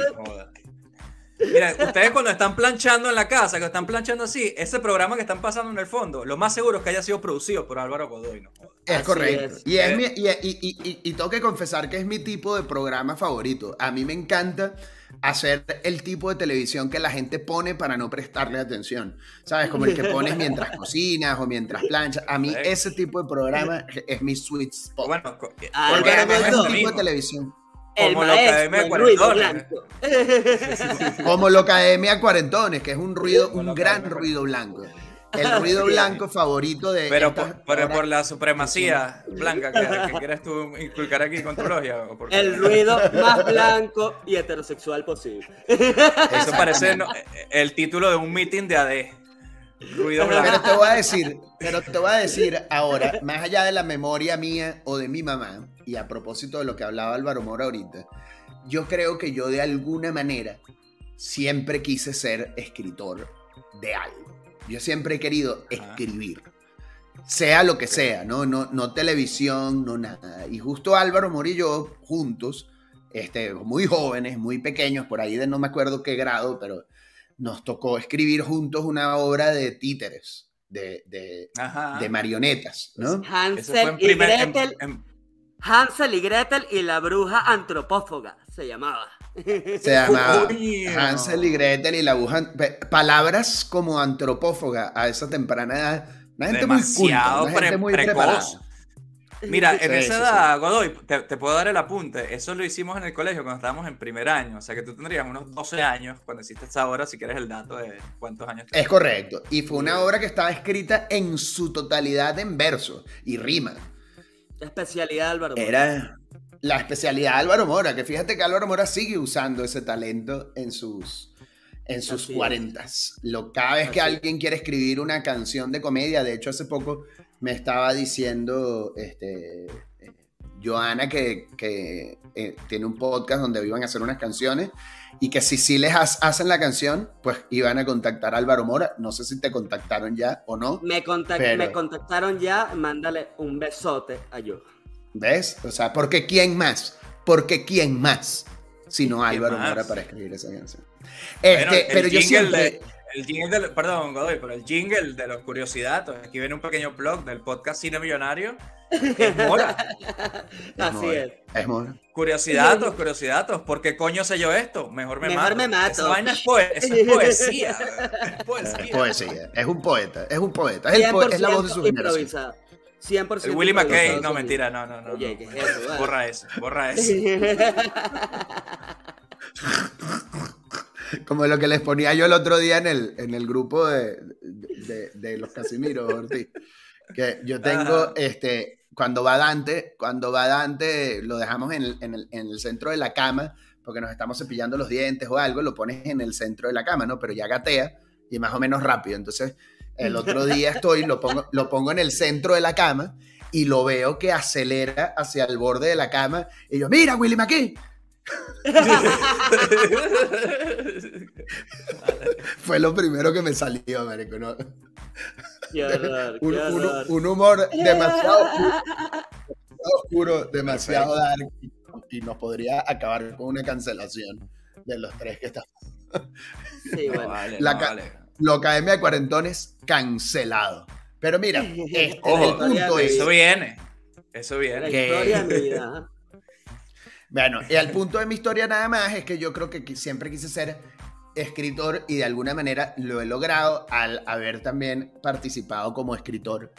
Mira, ustedes cuando están planchando en la casa, que están planchando así, ese programa que están pasando en el fondo, lo más seguro es que haya sido producido por Álvaro Godoy. ¿no? Es correcto. Y, es eh. y, y, tengo que confesar que es mi tipo de programa favorito. A mí me encanta hacer el tipo de televisión que la gente pone para no prestarle atención. ¿Sabes? Como el que pones mientras cocinas o mientras planchas. A mí ese tipo de programa es mi sweet spot. Bueno, porque es un tipo de televisión. Como la Academia Cuarentones. Como la Academia Cuarentones, que es un ruido, un gran ruido blanco. El ruido blanco favorito de. Pero, por, por la supremacía blanca que, quieres tú inculcar aquí con tu logia. El ruido más blanco y heterosexual posible. Eso parece el título de un meeting de AD. Ruido blanco. Pero te voy a decir, pero te voy a decir ahora, más allá de la memoria mía o de mi mamá, y a propósito de lo que hablaba Álvaro Mora ahorita, yo creo que yo de alguna manera siempre quise ser escritor de algo. Yo siempre he querido escribir, sea lo que sea, ¿no? No, no televisión, no nada. Y justo Álvaro Mori y yo, juntos, este, muy jóvenes, muy pequeños, por ahí de no me acuerdo qué grado, pero nos tocó escribir juntos una obra de títeres, de, de, marionetas, ¿no? Hansel y, Gretel, Hansel y Gretel y la bruja antropófaga se llamaba. Se llamaba Hansel y Gretel y la bruja. Palabras como antropófaga a esa temprana edad. Una gente muy culta, una gente muy preparada. Mira, en esa edad, Godoy, te, puedo dar el apunte. Eso lo hicimos en el colegio cuando estábamos en primer año. O sea que tú tendrías unos 12 años cuando hiciste esa obra, si quieres el dato de cuántos años. Es correcto. Y fue una obra que estaba escrita en su totalidad en verso y rima. La especialidad Álvaro. Era la especialidad de Álvaro Mora, que fíjate que Álvaro Mora sigue usando ese talento en sus en sus cuarentas. Cada vez que alguien quiere escribir una canción de comedia, de hecho hace poco me estaba diciendo este, Joana que, eh, tiene un podcast donde iban a hacer unas canciones y que si sí les hacen la canción, pues iban a contactar a Álvaro Mora. No sé si te contactaron ya o no. Me, me contactaron ya, mándale un besote a yo. ¿Ves? O sea, porque ¿quién más? Porque ¿quién más? Sino Álvaro Mora para escribir esa canción. Este, pero yo siempre... El jingle del, perdón, Godoy, pero el jingle de los curiosidades, aquí viene un pequeño blog del podcast Cine Millonario. Es Mora. Así es. Es Mora. Curiosidades, curiosidades, ¿por qué coño sé yo esto? Mejor me Mejor me mato. Esa vaina es, es poesía. Es poesía. Es poesía. Es un poeta. Es un poeta. Es, el es la voz de su generación. 100% el Willy McKay, no, mentira, no, no, no. Oye, ¿qué es eso? Borra eso, borra eso. Como lo que les ponía yo el otro día en el, en el grupo de, de, los Casimiros, Ortiz. Que yo tengo, este, cuando va Dante, cuando va Dante, lo dejamos en el, en, el, en el, centro de la cama, porque nos estamos cepillando los dientes o algo, lo pones en el centro de la cama, ¿no? Pero ya gatea y más o menos rápido. Entonces, el otro día estoy, lo pongo, lo pongo en el centro de la cama y lo veo que acelera hacia el borde de la cama. Y yo, mira, Willy McKee, Fue lo primero que me salió, marico. ¿no? un, humor demasiado oscuro, demasiado dark y nos podría acabar con una cancelación de los tres que estamos. Sí, bueno. La, Academia de Cuarentones cancelado. Pero mira, este, el punto es. Eso viene. Eso viene. Bueno, y al punto de mi historia nada más es que yo creo que siempre quise ser escritor y de alguna manera lo he logrado al haber también participado como escritor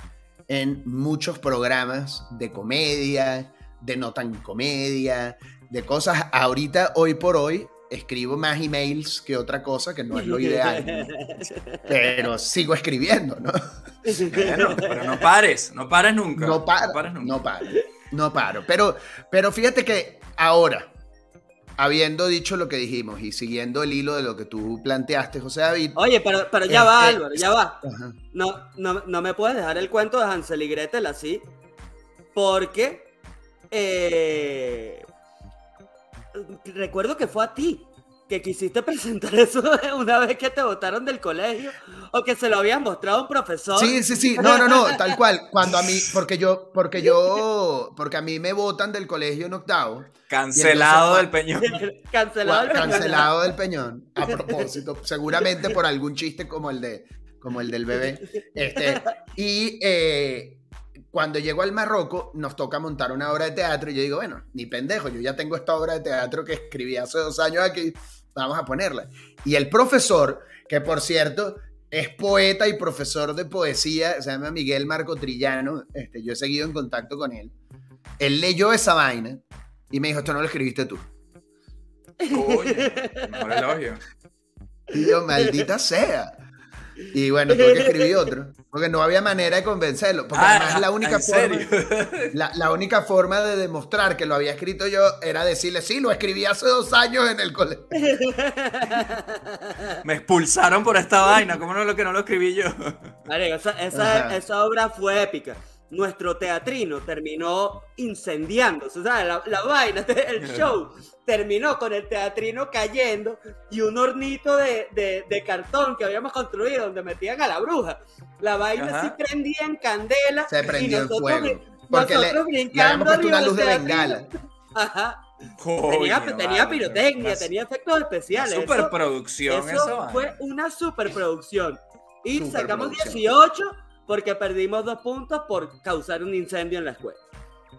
en muchos programas de comedia, de no tan comedia, de cosas. Ahorita, hoy por hoy, escribo más emails que otra cosa, que no es lo ideal. pero sigo escribiendo, ¿no? pero no pares, no pares nunca. No, paro, no pares nunca. No paro, no paro. Pero, pero fíjate que Ahora, habiendo dicho lo que dijimos y siguiendo el hilo de lo que tú planteaste, José David. Oye, pero, pero ya va, Álvaro, ya va. No, no, me puedes dejar el cuento de Hansel y Gretel así, porque eh, recuerdo que fue a ti que quisiste presentar eso una vez que te votaron del colegio o que se lo habían mostrado a un profesor. Sí, sí, sí, no, no, no, tal cual. Cuando a mí, porque yo, porque yo, porque a mí me votan del colegio en octavo. Cancelado del Peñón. Cancelado del Peñón. Cancelado del Peñón. A propósito, seguramente por algún chiste como el de, como el del bebé. Este, y eh, cuando llego al Marroco, nos toca montar una obra de teatro y yo digo, bueno, ni pendejo, yo ya tengo esta obra de teatro que escribí hace dos años aquí, vamos a ponerla. Y el profesor, que por cierto es poeta y profesor de poesía, se llama Miguel Marco Trillano, este, yo he seguido en contacto con él, él leyó esa vaina y me dijo, esto no lo escribiste tú. Oye, mejor elogio. Y yo, maldita sea. Y bueno, tuve que escribir otro, porque no había manera de convencerlo. Porque ah, además la única, forma, la, única forma de demostrar que lo había escrito yo era decirle, sí, lo escribí hace dos años en el colegio. Me expulsaron por esta vaina, ¿cómo no lo que no lo escribí yo? esa, esa, esa obra fue épica. Nuestro teatrino terminó incendiándose, o sea, la, la vaina, el show terminó con el teatrino cayendo y un hornito de, de, cartón que habíamos construido donde metían a la bruja. La vaina sí prendía en candela. Se prendió en fuego. Porque nosotros le, brincando le una luz de bengala. Ajá. tenía, pirotecnia, tenía efectos especiales. Superproducción, eso, eso fue una superproducción. Y sacamos 18 porque perdimos dos puntos por causar un incendio en la escuela.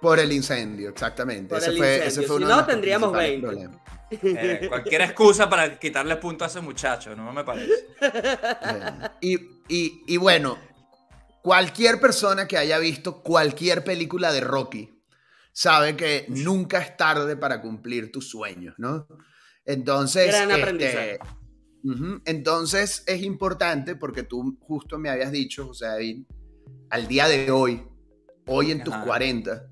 Por el incendio, exactamente. ese fue, si no, tendríamos 20. Eh, cualquier excusa para quitarle puntos a ese muchacho, no me parece. y, bueno, cualquier persona que haya visto cualquier película de Rocky sabe que nunca es tarde para cumplir tus sueños, ¿no? Entonces, Gran este, aprendizaje. Entonces es importante porque tú justo me habías dicho, José David, al día de hoy, hoy en tus 40,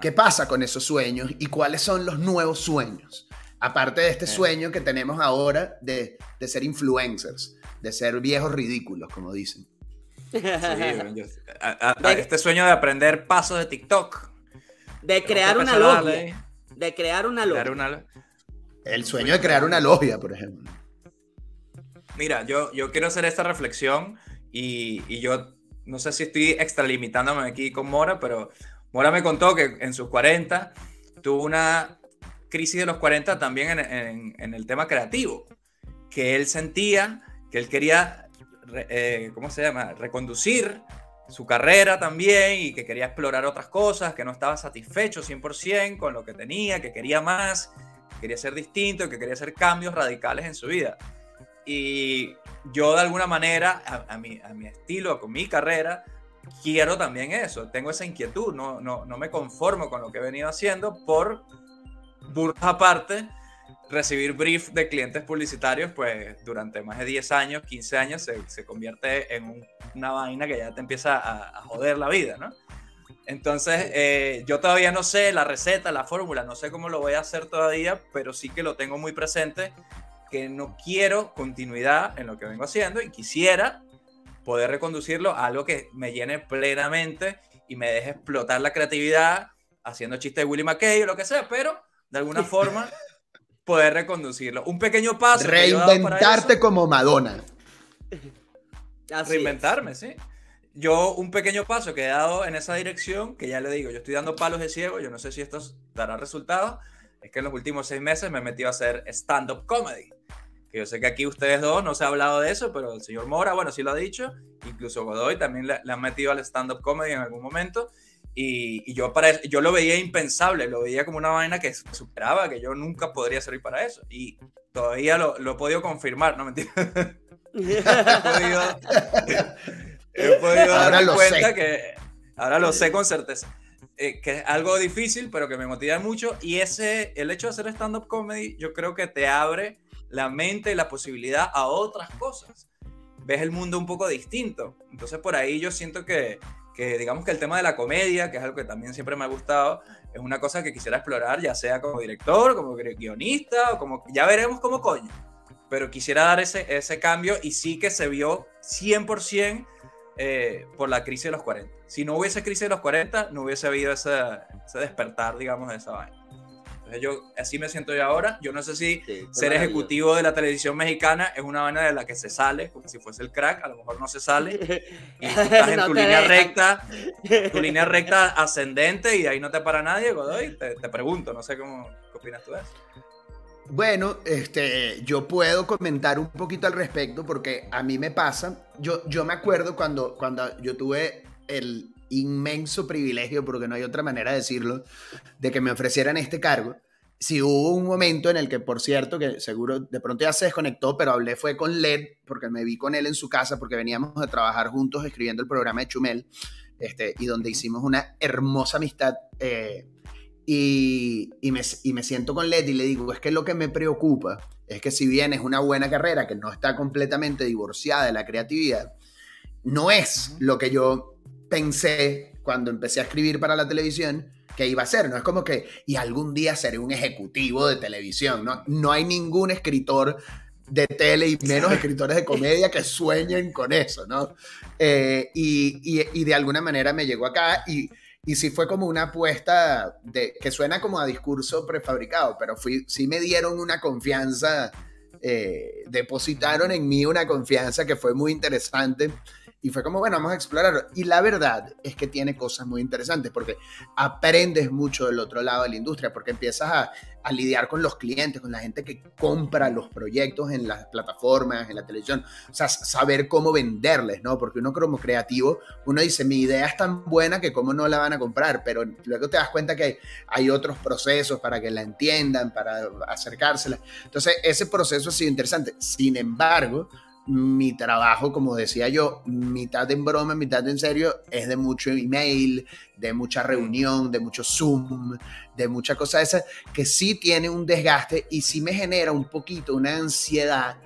¿qué pasa con esos sueños y cuáles son los nuevos sueños? Aparte de este sueño que tenemos ahora de, ser influencers, de ser viejos ridículos, como dicen. este sueño de aprender pasos de TikTok. De crear una logia. De crear una logia. El sueño de crear una logia, por ejemplo. Mira, yo, yo quiero hacer esta reflexión y, y yo no sé si estoy extralimitándome aquí con Mora, pero Mora me contó que en sus 40 tuvo una crisis de los 40 también en, en, el tema creativo, que él sentía que él quería, eh, ¿cómo se llama?, reconducir su carrera también y que quería explorar otras cosas, que no estaba satisfecho 100% con lo que tenía, que quería más, quería ser distinto, que quería hacer cambios radicales en su vida. Y yo de alguna manera, a, mi, a mi estilo, con mi carrera, quiero también eso. Tengo esa inquietud, no, no, no me conformo con lo que he venido haciendo por, burla aparte, recibir brief de clientes publicitarios, pues durante más de 10 años, 15 años, se, se convierte en una vaina que ya te empieza a, joder la vida, ¿no? Entonces, eh, yo todavía no sé la receta, la fórmula, no sé cómo lo voy a hacer todavía, pero sí que lo tengo muy presente que no quiero continuidad en lo que vengo haciendo y quisiera poder reconducirlo a algo que me llene plenamente y me deje explotar la creatividad haciendo chistes de Willy McKay o lo que sea, pero de alguna forma poder reconducirlo. Un pequeño paso. Reinventarte como Madonna. Reinventarme, sí. Yo un pequeño paso que he dado en esa dirección, que ya le digo, yo estoy dando palos de ciego, yo no sé si esto dará resultados, es que en los últimos seis meses me he metido a hacer stand-up comedy yo sé que aquí ustedes dos no se ha hablado de eso, pero el señor Mora, bueno, sí lo ha dicho, incluso Godoy también le, han metido al stand-up comedy en algún momento, y, yo, para, yo lo veía impensable, lo veía como una vaina que superaba, que yo nunca podría servir para eso, y todavía lo, lo he podido confirmar, no mentira. he podido, he podido ahora darme cuenta sé. que ahora lo sé con certeza. Eh, que es algo difícil, pero que me motiva mucho. Y ese, el hecho de hacer stand-up comedy, yo creo que te abre la mente y la posibilidad a otras cosas. Ves el mundo un poco distinto. Entonces por ahí yo siento que, que digamos que el tema de la comedia, que es algo que también siempre me ha gustado, es una cosa que quisiera explorar, ya sea como director, como guionista, o como, ya veremos cómo coño. Pero quisiera dar ese, ese cambio y sí que se vio 100% eh, por la crisis de los 40. Si no hubiese crisis de los 40, no hubiese habido ese, ese despertar, digamos, de esa vaina yo así me siento yo ahora. Yo no sé si ser ejecutivo de la televisión mexicana es una vaina de la que se sale, como si fuese el crack, a lo mejor no se sale. Y tú estás en tu línea recta, tu línea recta ascendente y ahí no te para nadie, Godoy. Te, te pregunto, no sé cómo qué opinas tú de eso. Bueno, este, yo puedo comentar un poquito al respecto porque a mí me pasa. Yo, yo me acuerdo cuando, cuando yo tuve el inmenso privilegio, porque no hay otra manera de decirlo, de que me ofrecieran este cargo. Si hubo un momento en el que, por cierto, que seguro de pronto ya se desconectó, pero hablé fue con Led, porque me vi con él en su casa, porque veníamos a trabajar juntos escribiendo el programa de Chumel, este, y donde hicimos una hermosa amistad. Eh, y, y, me, y me siento con Led y le digo, es que lo que me preocupa es que si bien es una buena carrera que no está completamente divorciada de la creatividad, no es lo que yo pensé cuando empecé a escribir para la televisión que iba a ser, no es como que, y algún día seré un ejecutivo de televisión, ¿no? No hay ningún escritor de tele y menos escritores de comedia que sueñen con eso, ¿no? Eh, y, y, de alguna manera me llegó acá y, y sí fue como una apuesta de, que suena como a discurso prefabricado, pero fui, sí me dieron una confianza, eh, depositaron en mí una confianza que fue muy interesante y fue como, bueno, vamos a explorarlo. Y la verdad es que tiene cosas muy interesantes porque aprendes mucho del otro lado de la industria, porque empiezas a, a, lidiar con los clientes, con la gente que compra los proyectos en las plataformas, en la televisión. O sea, saber cómo venderles, ¿no? Porque uno como creativo, uno dice, mi idea es tan buena que cómo no la van a comprar, pero luego te das cuenta que hay, otros procesos para que la entiendan, para acercársela. Entonces, ese proceso ha sido interesante. Sin embargo, mi trabajo, como decía yo, mitad en broma, mitad en serio, es de mucho email, de mucha reunión, de mucho Zoom, de mucha cosa esa, que sí tiene un desgaste y sí me genera un poquito una ansiedad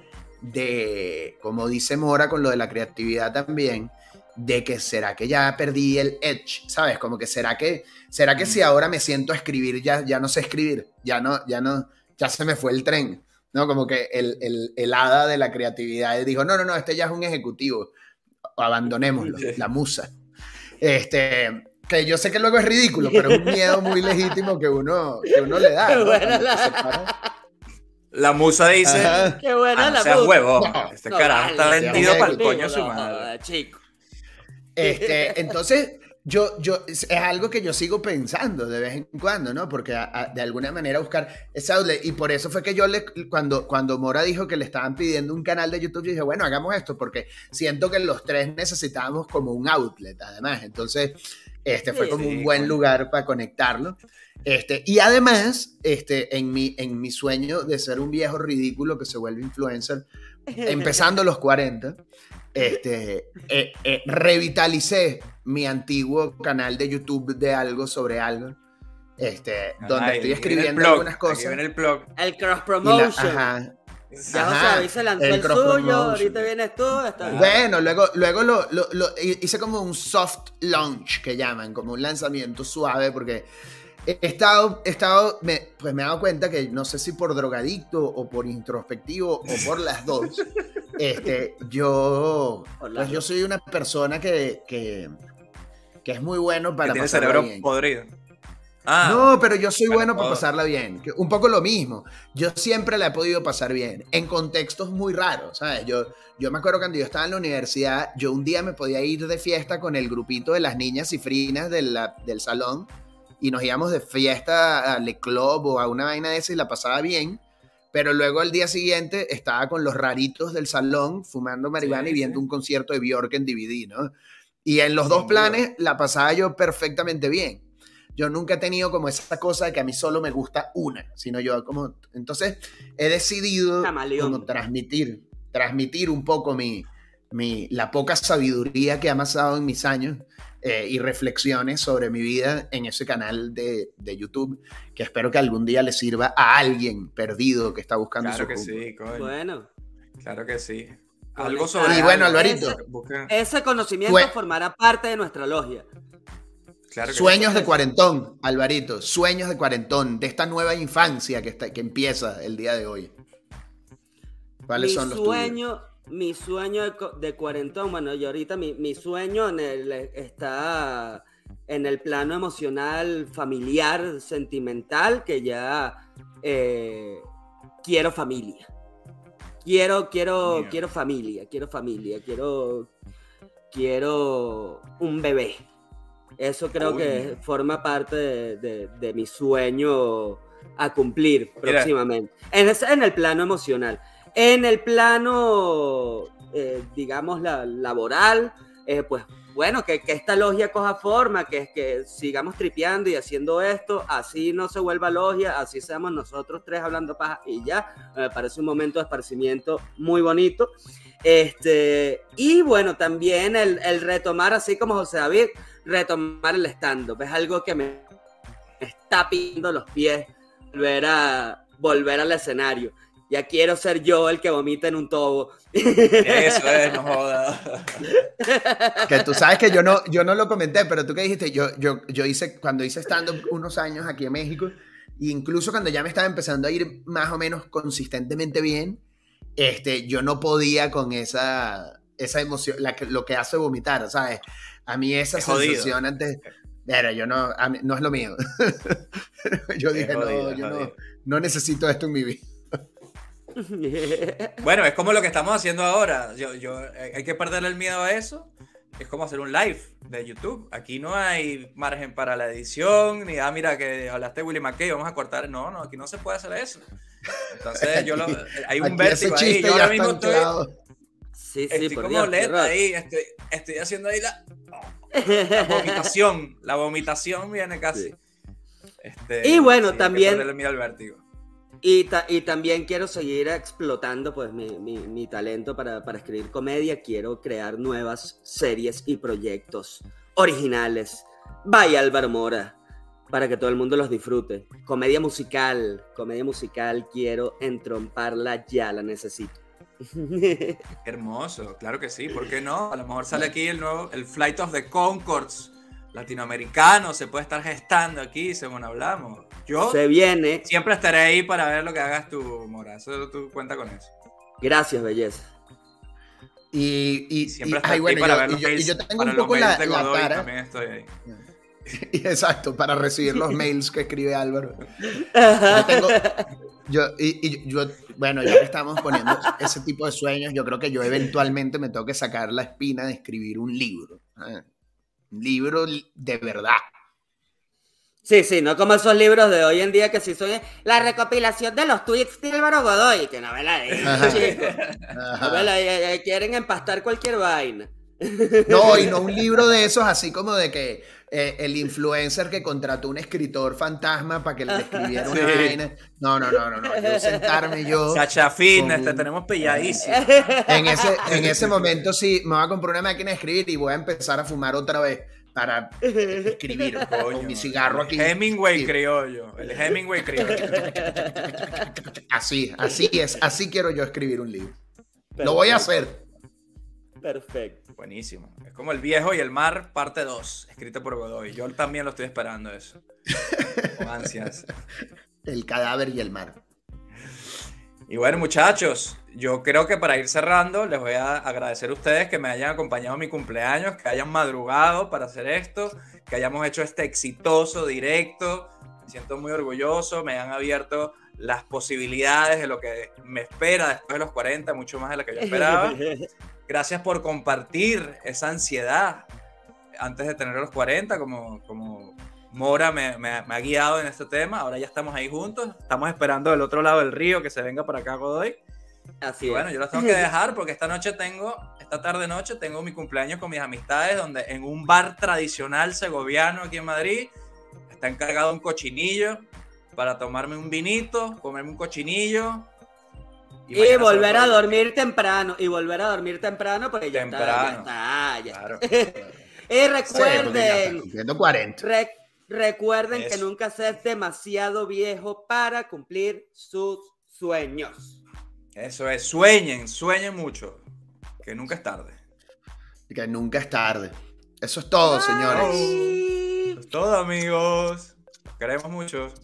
de, como dice Mora con lo de la creatividad también, de que será que ya perdí el edge, ¿sabes? Como que será que, será que si ahora me siento a escribir ya, ya no sé escribir, ya no, ya no, ya se me fue el tren. ¿No? Como que el, el, el, hada de la creatividad dijo, no, no, no, este ya es un ejecutivo, abandonémoslo, la musa. Este, que yo sé que luego es ridículo, pero es un miedo muy legítimo que uno, que uno le da. la... musa dice, qué buena ah, la musa. huevo, este carajo está vendido para el coño su madre. chico. Este, entonces, yo, yo, es algo que yo sigo pensando de vez en cuando, ¿no? Porque de alguna manera buscar esa outlet. Y por eso fue que yo, le, cuando, cuando Mora dijo que le estaban pidiendo un canal de YouTube, yo dije, bueno, hagamos esto, porque siento que los tres necesitábamos como un outlet, además. Entonces, este fue como un buen lugar para conectarlo. Este, y además, este, en, mi, en mi sueño de ser un viejo ridículo que se vuelve influencer, empezando los 40, este, eh, eh, revitalicé mi antiguo canal de YouTube de algo sobre algo. Este, donde estoy escribiendo algunas cosas. el blog. El cross promotion. ajá. Ya se lanzó el, suyo, ahorita vienes tú. Bueno, luego, luego lo, lo, lo, hice como un soft launch que llaman, como un lanzamiento suave, porque he estado, he estado me, pues me he dado cuenta que no sé si por drogadicto o por introspectivo o por las dos, este, yo, pues yo soy una persona que, que, que es muy bueno para que tiene cerebro podrido. Ah, no, pero yo soy bueno para pasarla bien. Un poco lo mismo. Yo siempre la he podido pasar bien, en contextos muy raros, ¿sabes? Yo, yo me acuerdo cuando yo estaba en la universidad, yo un día me podía ir de fiesta con el grupito de las niñas cifrinas del, del salón y nos íbamos de fiesta a Le Club o a una vaina de esa y la pasaba bien. Pero luego al día siguiente estaba con los raritos del salón fumando marihuana y viendo un concierto de Bjork en DVD, ¿no? Y en los dos planes la pasaba yo perfectamente bien. Yo nunca he tenido como esa cosa de que a mí solo me gusta una, sino yo como... Entonces he decidido como transmitir, transmitir un poco mi, mi, la poca sabiduría que he amasado en mis años eh, y reflexiones sobre mi vida en ese canal de, de, YouTube, que espero que algún día le sirva a alguien perdido que está buscando claro que sí, coño. Bueno. Claro que sí. Algo sobre. Y bueno, Alvarito. Ese, conocimiento formará parte de nuestra logia. sueños de cuarentón, Alvarito. Sueños de cuarentón, de esta nueva infancia que, está, que empieza el día de hoy. ¿Cuáles son los sueños? Mi sueño de, cuarentón, bueno, y ahorita mi, sueño en el, está en el plano emocional, familiar, sentimental, que ya eh, quiero familia. Quiero, quiero, quiero familia, quiero familia, quiero, quiero un bebé. Eso creo que forma parte de, mi sueño a cumplir próximamente. En, en el plano emocional. En el plano, eh, digamos, la, laboral, eh, pues bueno, que, esta logia coja forma, que, que sigamos tripeando y haciendo esto, así no se vuelva logia, así seamos nosotros tres hablando paja y ya, me parece un momento de esparcimiento muy bonito. Este, y bueno, también el, el retomar, así como José David, retomar el stand-up, es algo que me está pidiendo los pies, volver, a, volver al escenario. Ya quiero ser yo el que vomita en un tobo. Eso es, no joda. Que tú sabes que yo no, yo no lo comenté, pero tú que dijiste, yo, yo, yo hice, cuando hice stand-up unos años aquí en México, e incluso cuando ya me estaba empezando a ir más o menos consistentemente bien, este, yo no podía con esa, esa emoción, la que, lo que hace vomitar, ¿sabes? A mí esa sensación antes, pero yo no, no es lo mío. yo dije, no, yo no, no necesito esto en mi vida. bueno, es como lo que estamos haciendo ahora. Yo, yo, eh, hay que perderle el miedo a eso. Es como hacer un live de YouTube. Aquí no hay margen para la edición, ni, ah, mira, que hablaste de Willy McKay, vamos a cortar. No, no, aquí no se puede hacer eso. Entonces, yo lo, hay un vértigo ahí. Yo ahora mismo estoy, sí, sí, estoy como lenta ahí. Estoy, estoy, haciendo ahí la, la vomitación. La vomitación viene casi. Este, y bueno, también. El miedo al vértigo. Y, y, también quiero seguir explotando pues mi, mi, mi talento para, para, escribir comedia. Quiero crear nuevas series y proyectos originales. Vaya Álvaro Mora, para que todo el mundo los disfrute. Comedia musical, comedia musical, quiero entromparla ya, la necesito. Hermoso, claro que sí, ¿por qué no? A lo mejor sale aquí el nuevo, el Flight of the Concords latinoamericano, se puede estar gestando aquí, según hablamos. Yo se viene. Siempre estaré ahí para ver lo que hagas tú, Mora. Eso tú cuenta con eso. Gracias, belleza. Y, y siempre estaré ahí para ver los y, yo, tengo un poco la, la También estoy ahí. Exacto, para recibir los mails que escribe Álvaro. Yo tengo, yo, y, yo, bueno, ya que estamos poniendo ese tipo de sueños, yo creo que yo eventualmente me tengo que sacar la espina de escribir un libro. Un libro de verdad. Sí, sí, no como esos libros de hoy en día que si son la recopilación de los tweets de Álvaro Godoy, que chicos. Novela, eh, eh, quieren empastar cualquier vaina. No, y no un libro de esos así como de que eh, el influencer que contrató un escritor fantasma para que le escribiera una vaina. No, no, no, no, no. Yo sentarme yo. Chachafín, este, tenemos pilladísimo. En ese, en ese momento sí, me voy a comprar una máquina de escribir y voy a empezar a fumar otra vez para escribir con mi cigarro aquí. Hemingway criollo, el Hemingway criollo. Así, así es, así quiero yo escribir un libro. Lo voy a hacer. Perfecto. Buenísimo. Es como El viejo y el mar, parte 2, escrito por Godoy. Yo también lo estoy esperando eso. Con ansias. El cadáver y el mar. Y bueno, muchachos, yo creo que para ir cerrando, les voy a agradecer a ustedes que me hayan acompañado en mi cumpleaños, que hayan madrugado para hacer esto, que hayamos hecho este exitoso directo. Me siento muy orgulloso, me han abierto las posibilidades de lo que me espera después de los 40, mucho más de lo que yo esperaba. Gracias por compartir esa ansiedad antes de tener los 40, como, como Mora me, ha guiado en este tema. Ahora ya estamos ahí juntos. Estamos esperando del otro lado del río que se venga para acá Godoy. Así bueno, yo los tengo que dejar porque esta noche tengo, esta tarde noche tengo mi cumpleaños con mis amistades, donde en un bar tradicional segoviano aquí en Madrid está encargado un cochinillo para tomarme un vinito, comerme un cochinillo. Y, volver a dormir temprano, y volver a dormir temprano porque ya temprano. está, ya está, y recuerden, 40. Recuerden que nunca seas demasiado viejo para cumplir sus sueños. Eso es, sueñen, sueñen mucho. Que nunca es tarde. Que nunca es tarde. Eso es todo, señores. Eso es todo, amigos. Los queremos mucho.